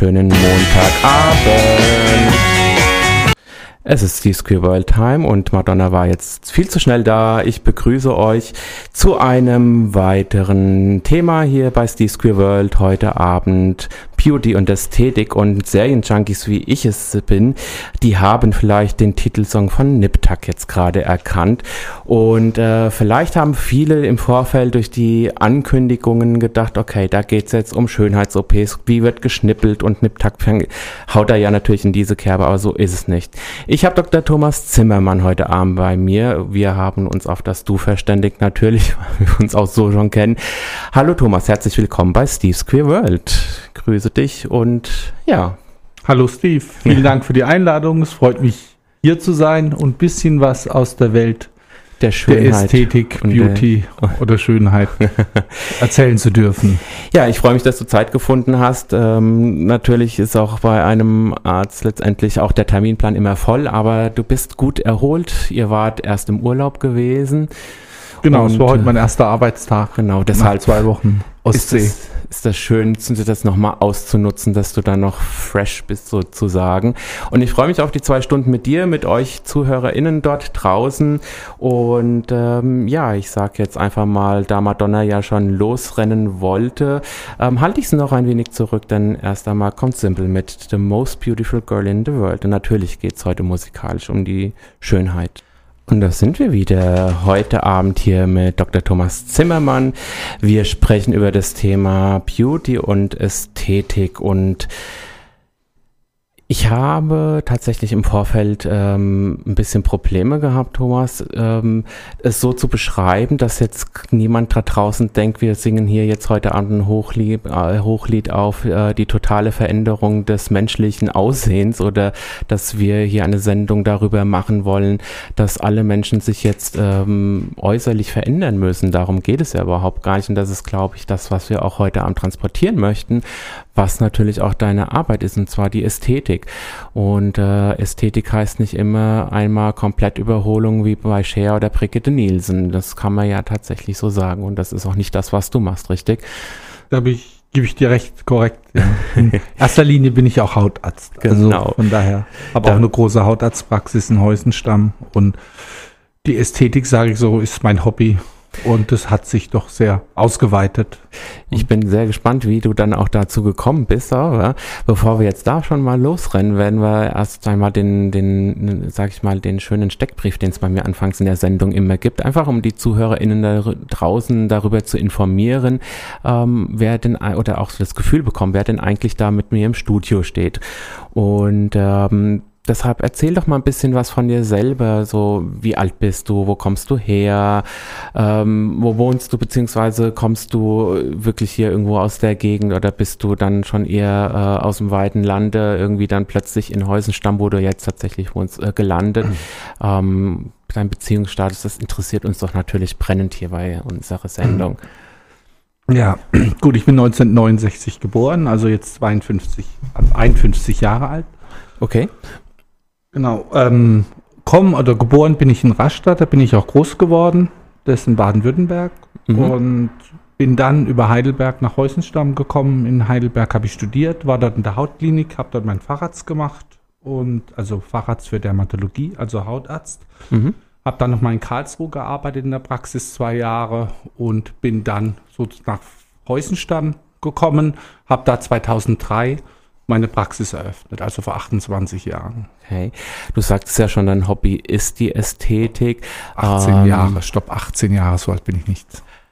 Wunderschönen Montagabend. Es ist die World Time und Madonna war jetzt viel zu schnell da. Ich begrüße euch zu einem weiteren Thema hier bei Steve Square World heute Abend. Beauty und Ästhetik und Serienjunkies, wie ich es bin, die haben vielleicht den Titelsong von Niptak jetzt gerade erkannt. Und äh, vielleicht haben viele im Vorfeld durch die Ankündigungen gedacht, okay, da geht's jetzt um Schönheits-OPs, wie wird geschnippelt und Niptak haut da ja natürlich in diese Kerbe, aber so ist es nicht. Ich habe Dr. Thomas Zimmermann heute Abend bei mir. Wir haben uns auf das Du verständigt natürlich, weil wir uns auch so schon kennen. Hallo Thomas, herzlich willkommen bei Steve's Queer World. Grüße dich und ja, Hallo Steve, vielen Dank für die Einladung. Es freut mich, hier zu sein und ein bisschen was aus der Welt der der Schönheit. Ästhetik, und der- Beauty oder Schönheit erzählen zu dürfen. Ja, ich freue mich, dass du Zeit gefunden hast. Ähm, natürlich ist auch bei einem Arzt letztendlich auch der Terminplan immer voll, aber du bist gut erholt. Ihr wart erst im Urlaub gewesen. Genau, Und, es war heute äh, mein erster Arbeitstag. Genau, Nach deshalb zwei Wochen ist Ostsee. das, ist das schön, das nochmal auszunutzen, dass du dann noch fresh bist sozusagen. Und ich freue mich auf die zwei Stunden mit dir, mit euch ZuhörerInnen dort draußen. Und ähm, ja, ich sage jetzt einfach mal, da Madonna ja schon losrennen wollte, ähm, halte ich es noch ein wenig zurück, denn erst einmal kommt Simple mit The Most Beautiful Girl in the World. Und natürlich geht es heute musikalisch um die Schönheit. Und da sind wir wieder heute Abend hier mit Dr. Thomas Zimmermann. Wir sprechen über das Thema Beauty und Ästhetik und ich habe tatsächlich im Vorfeld ähm, ein bisschen Probleme gehabt, Thomas, ähm, es so zu beschreiben, dass jetzt niemand da draußen denkt, wir singen hier jetzt heute Abend ein Hochlied, äh, Hochlied auf äh, die totale Veränderung des menschlichen Aussehens oder dass wir hier eine Sendung darüber machen wollen, dass alle Menschen sich jetzt ähm, äußerlich verändern müssen. Darum geht es ja überhaupt gar nicht. Und das ist, glaube ich, das, was wir auch heute Abend transportieren möchten, was natürlich auch deine Arbeit ist, und zwar die Ästhetik. Und äh, Ästhetik heißt nicht immer einmal komplett Überholung wie bei Cher oder Brigitte Nielsen. Das kann man ja tatsächlich so sagen. Und das ist auch nicht das, was du machst, richtig? Da bin ich, gebe ich dir recht, korrekt. In erster Linie bin ich auch Hautarzt. Genau. Also von daher habe auch eine große Hautarztpraxis in Heusenstamm und die Ästhetik, sage ich so, ist mein Hobby. Und das hat sich doch sehr ausgeweitet. Ich bin sehr gespannt, wie du dann auch dazu gekommen bist. Aber bevor wir jetzt da schon mal losrennen, werden wir erst einmal den, den, sag ich mal, den schönen Steckbrief, den es bei mir anfangs in der Sendung immer gibt, einfach um die ZuhörerInnen da draußen darüber zu informieren, ähm, wer denn, oder auch das Gefühl bekommen, wer denn eigentlich da mit mir im Studio steht. Und ähm, Deshalb erzähl doch mal ein bisschen was von dir selber. So, wie alt bist du? Wo kommst du her? Ähm, wo wohnst du? Beziehungsweise kommst du wirklich hier irgendwo aus der Gegend oder bist du dann schon eher äh, aus dem weiten Lande irgendwie dann plötzlich in Heusenstamm, wo du jetzt tatsächlich wohnst, äh, gelandet? Ähm, dein Beziehungsstatus, das interessiert uns doch natürlich brennend hier bei unserer Sendung. Ja, gut, ich bin 1969 geboren, also jetzt 52, also 51 Jahre alt. Okay. Genau. Ähm, komm oder geboren bin ich in Rastatt, da bin ich auch groß geworden. Das ist in Baden-Württemberg. Mhm. Und bin dann über Heidelberg nach Heusenstamm gekommen. In Heidelberg habe ich studiert, war dort in der Hautklinik, habe dort meinen Facharzt gemacht. Und also Facharzt für Dermatologie, also Hautarzt. Mhm. Habe dann nochmal in Karlsruhe gearbeitet in der Praxis zwei Jahre und bin dann so nach Heusenstamm gekommen, habe da 2003 meine Praxis eröffnet, also vor 28 Jahren. Okay. Du sagtest ja schon, dein Hobby ist die Ästhetik. 18 Ähm, Jahre, stopp, 18 Jahre, so alt bin ich nicht.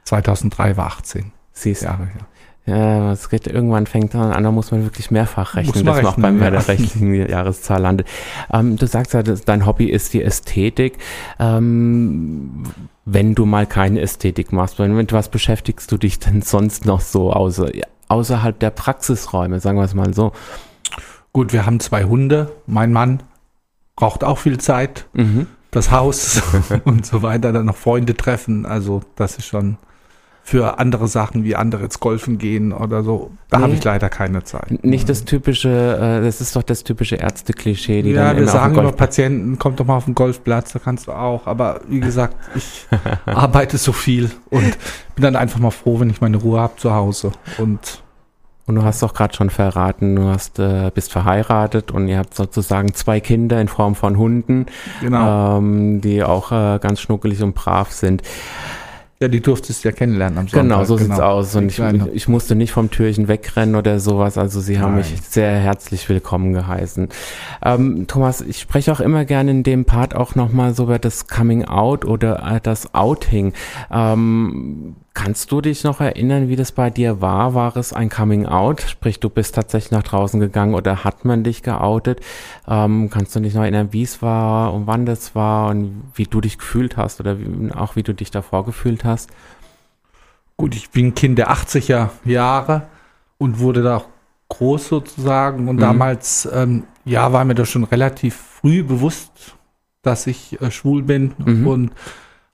2003 war 18 Siehst Jahre her. Ja, es geht, irgendwann fängt an, da muss man wirklich mehrfach rechnen, man dass man auch rechnen, beim, bei ja. der rechtlichen Jahreszahl landet. Ähm, du sagst ja, dein Hobby ist die Ästhetik. Ähm, wenn du mal keine Ästhetik machst, mit was beschäftigst du dich denn sonst noch so außer, ja, außerhalb der Praxisräume, sagen wir es mal so? Gut, wir haben zwei Hunde. Mein Mann braucht auch viel Zeit. Mhm. Das Haus und so weiter. Dann noch Freunde treffen. Also das ist schon für andere Sachen, wie andere jetzt golfen gehen oder so. Da Nee. habe ich leider keine Zeit. Nicht das typische, äh, das ist doch das typische Ärzte-Klischee, die ja, dann wir sagen immer Patienten, kommt doch mal auf den Golfplatz, da kannst du auch. Aber wie gesagt, ich arbeite so viel und bin dann einfach mal froh, wenn ich meine Ruhe habe zu Hause. Und Und du hast doch gerade schon verraten, du hast, äh, bist verheiratet und ihr habt sozusagen zwei Kinder in Form von Hunden, genau. ähm, die auch äh, ganz schnuckelig und brav sind. Ja, die durftest du ja kennenlernen am Sonntag. Genau, so sieht's aus. Und ich, ich musste nicht vom Türchen wegrennen oder sowas. Also sie haben Nein. mich sehr herzlich willkommen geheißen. Ähm, Thomas, ich spreche auch immer gerne in dem Part auch nochmal so über das Coming Out oder äh, das Outing. Ähm, kannst du dich noch erinnern, wie das bei dir war? War es ein Coming Out? Sprich, du bist tatsächlich nach draußen gegangen oder hat man dich geoutet? Ähm, kannst du dich noch erinnern, wie es war und wann das war und wie du dich gefühlt hast oder wie, auch wie du dich davor gefühlt hast? Gut, ich bin Kind der 80er Jahre und wurde da auch groß sozusagen. Und Mhm. damals, ähm, ja, war mir das schon relativ früh bewusst, dass ich äh, schwul bin Mhm. und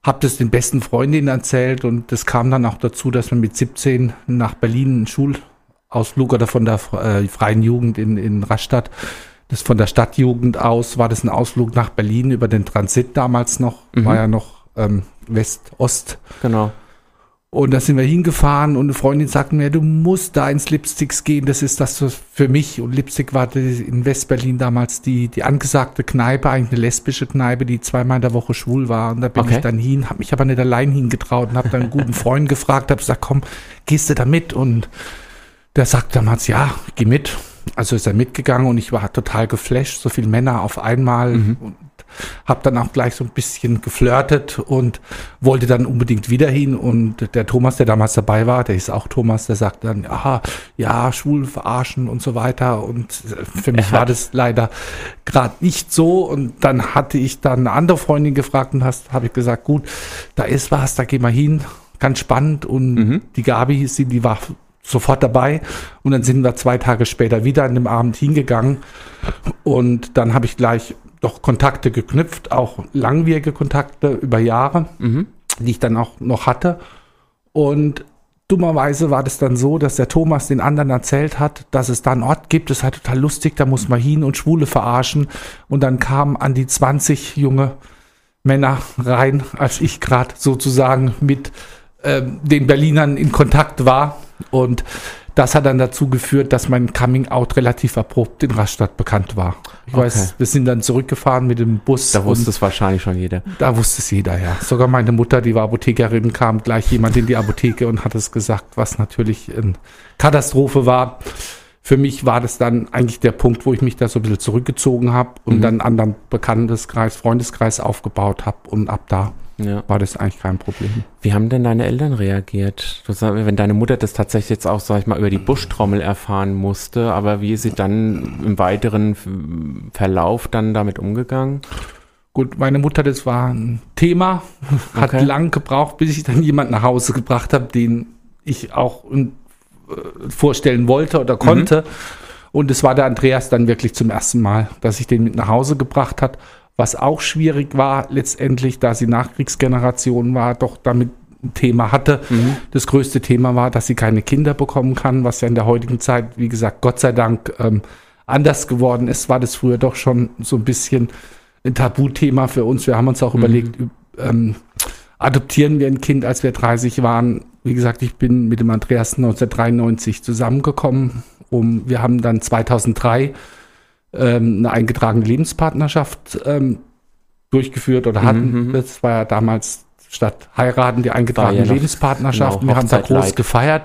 habe das den besten Freundinnen erzählt. Und das kam dann auch dazu, dass man mit 17 nach Berlin einen Schulausflug oder von der äh, freien Jugend in, in Rastatt, das von der Stadtjugend aus, war das ein Ausflug nach Berlin über den Transit damals noch, Mhm. war ja noch ähm, West-Ost. Genau. Und da sind wir hingefahren und eine Freundin sagte mir, du musst da ins Lipsticks gehen, das ist das für mich. Und Lipstick war in Westberlin damals die, die angesagte Kneipe, eigentlich eine lesbische Kneipe, die zweimal in der Woche schwul war. Und da bin Okay. ich dann hin, habe mich aber nicht allein hingetraut und habe dann einen guten Freund gefragt, habe gesagt, komm, gehst du da mit? Und der sagt damals, ja, geh mit. Also ist er mitgegangen und ich war total geflasht, so viele Männer auf einmal und habe dann auch gleich so ein bisschen geflirtet und wollte dann unbedingt wieder hin. Und der Thomas, der damals dabei war, der ist auch Thomas, der sagt dann, aha, ja, schwul verarschen und so weiter. Und für mich war das leider gerade nicht so. Und dann hatte ich dann eine andere Freundin gefragt und hast, habe ich gesagt, gut, da ist was, da gehen wir hin, ganz spannend. Und Mhm. die Gabi, sie, die war sofort dabei. Und dann sind wir zwei Tage später wieder an dem Abend hingegangen. Und dann habe ich gleich doch Kontakte geknüpft, auch langwierige Kontakte über Jahre, Mhm. die ich dann auch noch hatte und dummerweise war das dann so, dass der Thomas den anderen erzählt hat, dass es da einen Ort gibt, das ist halt total lustig, da muss man hin und Schwule verarschen und dann kamen an die 20 junge Männer rein, als ich gerade sozusagen mit ähm, den Berlinern in Kontakt war. Und das hat dann dazu geführt, dass mein Coming-out relativ abrupt in Rastatt bekannt war. Ich Okay. weiß, wir sind dann zurückgefahren mit dem Bus. Da wusste es wahrscheinlich schon jeder. da wusste es jeder, ja. Sogar meine Mutter, die war Apothekerin, kam gleich jemand in die Apotheke und hat es gesagt, was natürlich eine Katastrophe war. Für mich war das dann eigentlich der Punkt, wo ich mich da so ein bisschen zurückgezogen habe und Mhm. dann einen anderen Bekannteskreis, Freundeskreis aufgebaut habe und ab da Ja. war das eigentlich kein Problem. Wie haben denn deine Eltern reagiert? Wenn deine Mutter das tatsächlich jetzt auch, sag ich mal, über die Buschtrommel erfahren musste, aber wie ist sie dann im weiteren Verlauf dann damit umgegangen? Gut, meine Mutter, das war ein Thema, hat Okay. lang gebraucht, bis ich dann jemanden nach Hause gebracht habe, den ich auch äh, vorstellen wollte oder konnte. Und es war der Andreas dann wirklich zum ersten Mal, dass ich den mit nach Hause gebracht hat. Was auch schwierig war, letztendlich, da sie Nachkriegsgeneration war, doch damit ein Thema hatte. Das größte Thema war, dass sie keine Kinder bekommen kann, was ja in der heutigen Zeit, wie gesagt, Gott sei Dank ähm, anders geworden ist, war das früher doch schon so ein bisschen ein Tabuthema für uns. Wir haben uns auch überlegt, üb- ähm, adoptieren wir ein Kind, als wir 30 waren. Wie gesagt, ich bin mit dem Andreas 1993 zusammengekommen. Um, wir haben dann 2003 ähm, eine eingetragene Lebenspartnerschaft ähm, durchgeführt oder Mhm, hatten. mhm. Das war ja damals statt heiraten die eingetragene ja Lebenspartnerschaft. genau, Wir haben da groß gefeiert.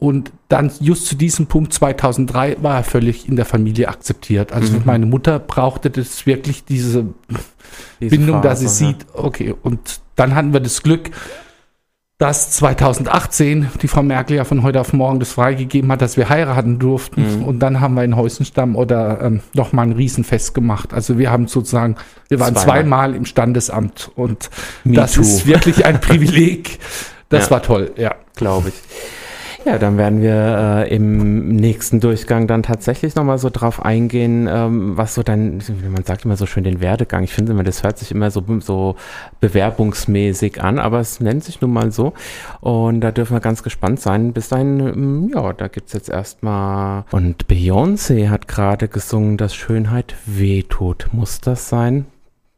Und dann just zu diesem Punkt 2003 war er völlig in der Familie akzeptiert. Also Mhm. meine Mutter brauchte das wirklich diese Diese Bindung, dass sie Phase, ja. sieht, okay, und dann hatten wir das Glück, dass 2018 die Frau Merkel ja von heute auf morgen das freigegeben hat, dass wir heiraten durften. Mhm. Und dann haben wir in Heusenstamm oder ähm, nochmal ein Riesenfest gemacht. Also wir haben sozusagen, wir waren Zweimal. zweimal im Standesamt und Me das too. ist wirklich ein Privileg. Das Ja. war toll, ja. glaube ich. Ja, dann werden wir äh, im nächsten Durchgang dann tatsächlich nochmal so drauf eingehen, ähm, was so wie man sagt immer so schön, den Werdegang. Ich finde immer, das hört sich immer so, so bewerbungsmäßig an, aber es nennt sich nun mal so. Und da dürfen wir ganz gespannt sein. Bis dahin, ähm, ja, da gibt's jetzt erstmal. Und Beyoncé hat gerade gesungen, dass Schönheit wehtut. Muss das sein?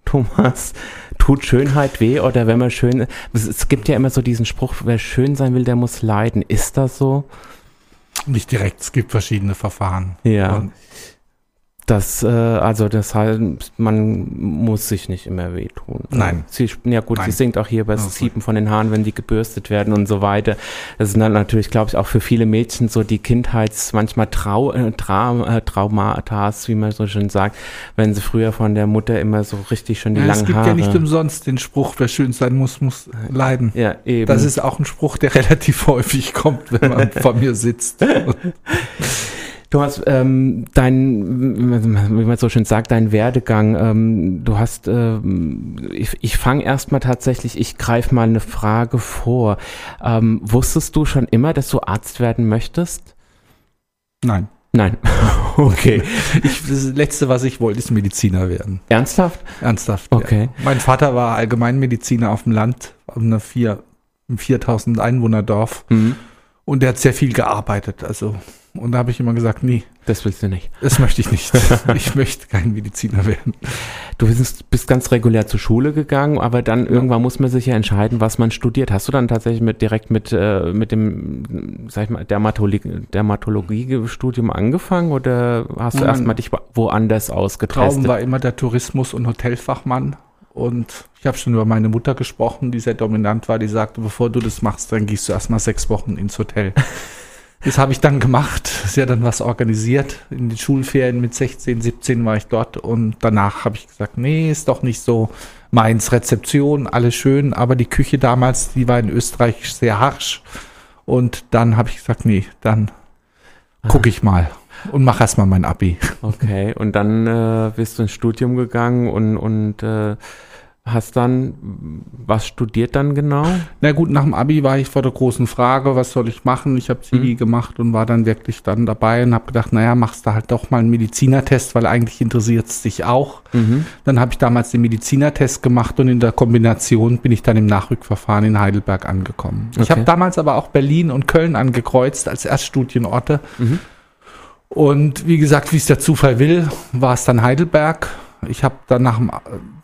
Thomas, tut Schönheit weh oder wenn man schön, es, es gibt ja immer so diesen Spruch, wer schön sein will, der muss leiden. Ist das so? Nicht direkt, es gibt verschiedene Verfahren. Ja. Und Das, äh, also das heißt, man muss sich nicht immer wehtun. Nein. Sie, ja gut, sie Nein. singt auch hier über das Okay. Siepen von den Haaren, wenn die gebürstet werden und so weiter. Das sind dann natürlich, glaube ich, auch für viele Mädchen so die Kindheits, manchmal Trau, äh, Tra, äh, Traumata, wie man so schön sagt, wenn sie früher von der Mutter immer so richtig schon die ja, langen es gibt Haare. ja nicht umsonst den Spruch, wer schön sein muss, muss leiden. ja, eben. Das ist auch ein Spruch, der relativ häufig kommt, wenn man vor mir sitzt. Thomas, ähm, dein, wie man so schön sagt, dein Werdegang, ähm, du hast, ähm, ich, ich fange erstmal tatsächlich, ich greife mal eine Frage vor. Ähm, wusstest du schon immer, dass du Arzt werden möchtest? Nein. Nein. okay. Ich, das Letzte, was ich wollte, ist Mediziner werden. Ernsthaft? Ernsthaft. Okay. Ja. Mein Vater war Allgemeinmediziner auf dem Land, auf einer vier, im 4000 Einwohnerdorf. Mhm. Und der hat sehr viel gearbeitet. Also, und da habe ich immer gesagt, nee, Das willst du nicht. das möchte ich nicht. ich möchte kein Mediziner werden. Du bist, bist ganz regulär zur Schule gegangen, aber dann irgendwann muss man sich ja entscheiden, was man studiert. Hast du dann tatsächlich mit direkt mit, äh, mit dem, sag ich mal, Dermatologie, Dermatologie-Studium angefangen oder hast du erstmal dich woanders Traum ausgetestet? war immer der Tourismus- und Hotelfachmann. Und ich habe schon über meine Mutter gesprochen, die sehr dominant war. Die sagte, bevor du das machst, dann gehst du erstmal sechs Wochen ins Hotel. Das habe ich dann gemacht. Sie hat dann was organisiert. In den Schulferien mit 16, 17 war ich dort. Und danach habe ich gesagt, nee, ist doch nicht so meins. Rezeption, alles schön. Aber die Küche damals, die war in Österreich sehr harsch. Und dann habe ich gesagt, nee, dann gucke ich mal und mache erstmal mein Abi. Okay, und dann äh, bist du ins Studium gegangen und, und äh, hast dann, was studiert dann genau? Na gut, nach dem Abi war ich vor der großen Frage, was soll ich machen? Ich habe Zivi Mhm. gemacht und war dann wirklich dann dabei und habe gedacht, naja, machst du halt doch mal einen Medizinertest, weil eigentlich interessiert es dich auch. Mhm. Dann habe ich damals den Medizinertest gemacht und in der Kombination bin ich dann im Nachrückverfahren in Heidelberg angekommen. Ich Okay. habe damals aber auch Berlin und Köln angekreuzt als Erststudienorte. Mhm. Und wie gesagt, wie es der Zufall will, war es dann Heidelberg. Ich habe dann nach dem äh,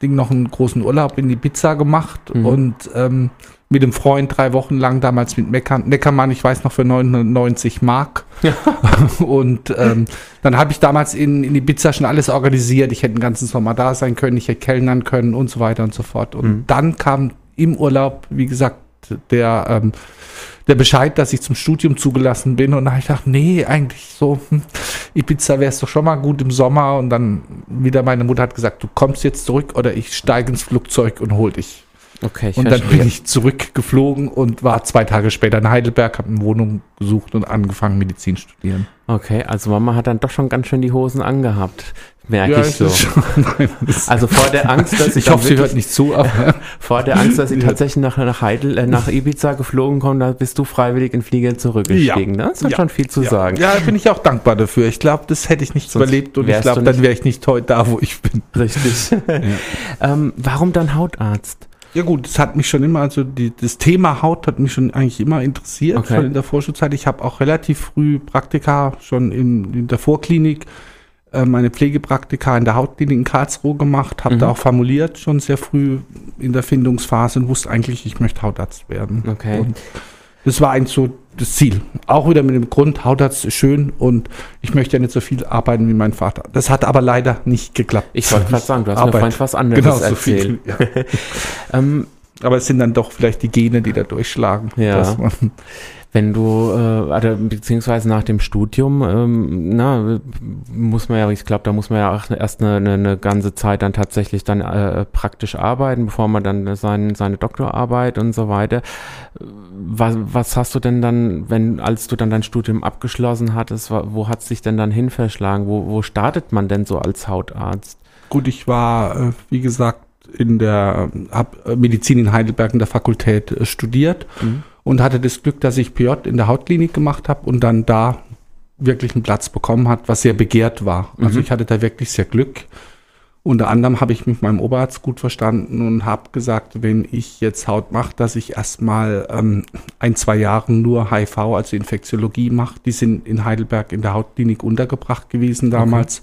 Ding noch einen großen Urlaub in Ibiza gemacht Mhm. und ähm, mit dem Freund drei Wochen lang damals mit Mecker, Neckermann, ich weiß noch für 990 Mark. und ähm, dann habe ich damals in, in Ibiza schon alles organisiert. Ich hätte den ganzen Sommer da sein können, ich hätte kellnern können und so weiter und so fort. Und Mhm. dann kam im Urlaub, wie gesagt, der, ähm, der Bescheid, dass ich zum Studium zugelassen bin. Und da habe ich gedacht, nee, eigentlich so, hm, Ibiza wäre es doch schon mal gut im Sommer. Und dann wieder meine Mutter hat gesagt, du kommst jetzt zurück oder ich steige ins Flugzeug und hol dich. Okay, ich und dann verstehe. bin ich zurückgeflogen und war zwei Tage später in Heidelberg, habe eine Wohnung gesucht und angefangen, Medizin studieren. Okay, also Mama hat dann doch schon ganz schön die Hosen angehabt, merke ich es so. nein, Also vor der Angst, dass ich dann hoffe, sie hört nicht zu, aber Vor der Angst, dass sie Ja. tatsächlich nach, nach Heidel, äh, nach Ibiza geflogen kommt, da bist du freiwillig in Flieger zurückgestiegen. Ja. ne? Das hat Ja. schon viel zu ja, sagen. Ja, bin ich auch dankbar dafür. Ich glaube, das hätte ich nicht Sonst überlebt und ich glaube, dann wäre ich nicht heute da, wo ich bin. Richtig. ähm, warum dann Hautarzt? Ja gut, das hat mich schon immer, also die, das Thema Haut hat mich schon eigentlich immer interessiert, Okay. schon in der Vorschulzeit. Ich habe auch relativ früh Praktika schon in, in der Vorklinik, äh, meine Pflegepraktika in der Hautklinik in Karlsruhe gemacht, habe Mhm. da auch formuliert schon sehr früh in der Findungsphase und wusste eigentlich, ich möchte Hautarzt werden. Okay. Und Das war eigentlich so das Ziel. Auch wieder mit dem Grund, Hautarzt ist schön und ich möchte ja nicht so viel arbeiten wie mein Vater. Das hat aber leider nicht geklappt. Ich wollte gerade sagen, du hast Arbeit. mir vorhin was anderes Genau, so erzählt. viel. Ja. Ähm, Aber es sind dann doch vielleicht die Gene, die da durchschlagen. Ja. Wenn du, äh, oder beziehungsweise nach dem Studium, ähm, na, muss man ja, ich glaube, da muss man ja auch erst eine, eine, eine ganze Zeit dann tatsächlich dann äh, praktisch arbeiten, bevor man dann sein, seine Doktorarbeit und so weiter. Was, was hast du denn dann, wenn, als du dann dein Studium abgeschlossen hattest, wo hat es dich denn dann hin verschlagen? Wo, wo startet man denn so als Hautarzt? Gut, ich war, äh, wie gesagt, in der, habe Medizin in Heidelberg in der Fakultät äh, studiert Mhm. Und hatte das Glück, dass ich PJ in der Hautklinik gemacht habe und dann da wirklich einen Platz bekommen hat, was sehr begehrt war. Also Mhm. ich hatte da wirklich sehr Glück. Unter anderem habe ich mit meinem Oberarzt gut verstanden und habe gesagt, wenn ich jetzt Haut mache, dass ich erstmal ähm, ein, zwei Jahre nur HIV, also Infektiologie mache. Die sind in Heidelberg in der Hautklinik untergebracht gewesen damals.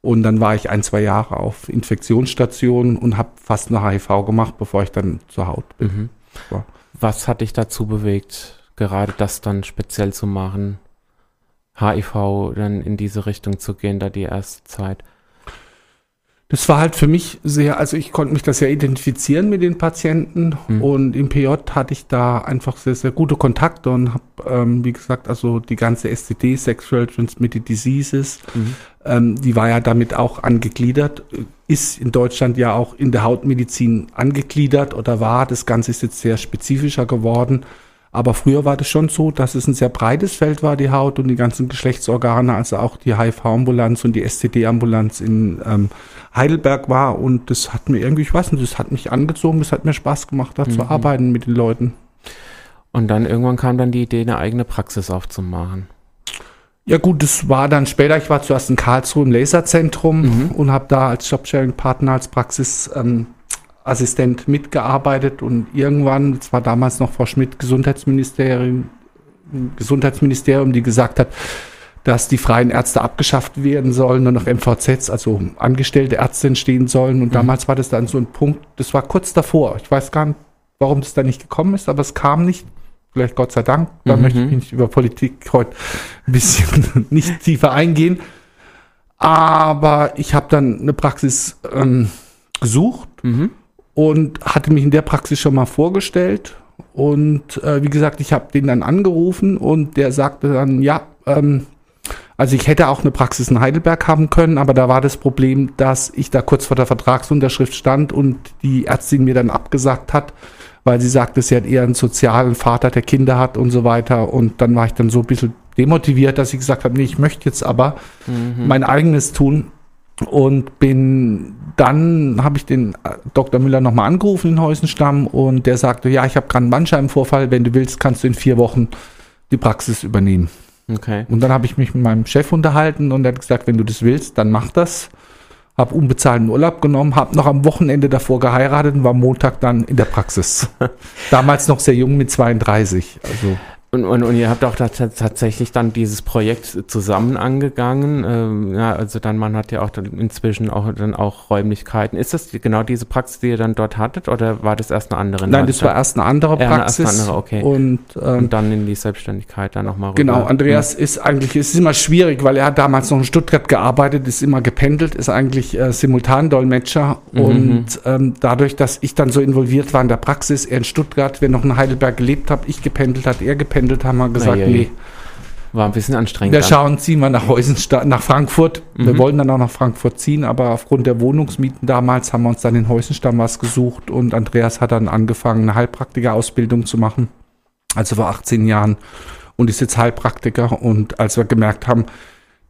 Und dann war ich ein, zwei Jahre auf Infektionsstation und habe fast eine HIV gemacht, bevor ich dann zur Haut bin. Mhm. Ja. Was hat dich dazu bewegt, gerade das dann speziell zu machen? HIV dann in diese Richtung zu gehen, da die erste Zeit. Das war halt für mich sehr, also ich konnte mich das ja identifizieren mit den Patienten Mhm. und im PJ hatte ich da einfach sehr, sehr gute Kontakte und habe, ähm, wie gesagt, also die ganze STD, Sexual Transmitted Diseases, Mhm. Ähm, die war ja damit auch angegliedert, ist in Deutschland ja auch in der Hautmedizin angegliedert oder war. Das Ganze ist jetzt sehr spezifischer geworden. Aber früher war das schon so, dass es ein sehr breites Feld war, die Haut und die ganzen Geschlechtsorgane, also auch die HIV-Ambulanz und die STD-Ambulanz in ähm, Heidelberg war. Und das hat mir irgendwie, ich weiß nicht, das hat mich angezogen, das hat mir Spaß gemacht, da zu Mhm. arbeiten mit den Leuten. Und dann irgendwann kam dann die Idee, eine eigene Praxis aufzumachen. Ja gut, das war dann später, ich war zuerst in Karlsruhe im Laserzentrum Mhm. und habe da als Jobsharing-Partner, als Praxisassistent ähm, mitgearbeitet und irgendwann, das war damals noch Frau Schmidt, Gesundheitsministerium, Gesundheitsministerium, die gesagt hat, dass die freien Ärzte abgeschafft werden sollen und noch MVZs, also angestellte Ärzte entstehen sollen. Und Mhm. damals war das dann so ein Punkt, das war kurz davor. Ich weiß gar nicht, warum das da nicht gekommen ist, aber es kam nicht. Vielleicht Gott sei Dank. Da Mhm. möchte ich nicht über Politik heute ein bisschen nicht tiefer eingehen. Aber ich habe dann eine Praxis ähm, gesucht Mhm. und hatte mich in der Praxis schon mal vorgestellt. Und äh, wie gesagt, ich habe den dann angerufen und der sagte dann, ja, ähm, also ich hätte auch eine Praxis in Heidelberg haben können, aber da war das Problem, dass ich da kurz vor der Vertragsunterschrift stand und die Ärztin mir dann abgesagt hat, weil sie sagte, sie hat eher einen sozialen Vater, der Kinder hat und so weiter. Und dann war ich dann so ein bisschen demotiviert, dass ich gesagt habe, nee, ich möchte jetzt aber mein eigenes tun. Und bin dann habe ich den äh, Dr. Müller nochmal angerufen in Heusenstamm und der sagte, ja, ich habe gerade einen Bandscheibenvorfall, wenn du willst, kannst du in vier Wochen die Praxis übernehmen. Okay. Und dann habe ich mich mit meinem Chef unterhalten und er hat gesagt, wenn du das willst, dann mach das. Habe unbezahlten Urlaub genommen, habe noch am Wochenende davor geheiratet und war Montag dann in der Praxis. Damals noch sehr jung mit 32. Also Und, und, und ihr habt auch tatsächlich dann dieses Projekt zusammen angegangen. Ähm, ja, also dann, man hat ja auch dann inzwischen auch dann auch Räumlichkeiten. Ist das genau diese Praxis, die ihr dann dort hattet, oder war das erst eine andere? in nein, das war erst eine andere Ja, eine erst Praxis. eine andere, okay. Und ähm, Und dann in die Selbstständigkeit dann nochmal Genau, Andreas ist eigentlich, es ist immer schwierig, weil er hat damals noch in Stuttgart gearbeitet, ist immer gependelt, ist eigentlich äh, Simultandolmetscher Mhm. und ähm, dadurch, dass ich dann so involviert war in der Praxis, er in Stuttgart, wir noch in Heidelberg gelebt habe, ich gependelt hat, er gependelt, haben wir gesagt, Eieiei. nee, War ein bisschen anstrengend. wir schauen, ziehen wir nach Heusenstadt, nach Frankfurt. Wir Mhm. wollten dann auch nach Frankfurt ziehen, aber aufgrund der Wohnungsmieten damals haben wir uns dann in Heusenstamm was gesucht und Andreas hat dann angefangen, eine Heilpraktiker-Ausbildung zu machen. Also vor 18 Jahren und ist jetzt Heilpraktiker. Und als wir gemerkt haben,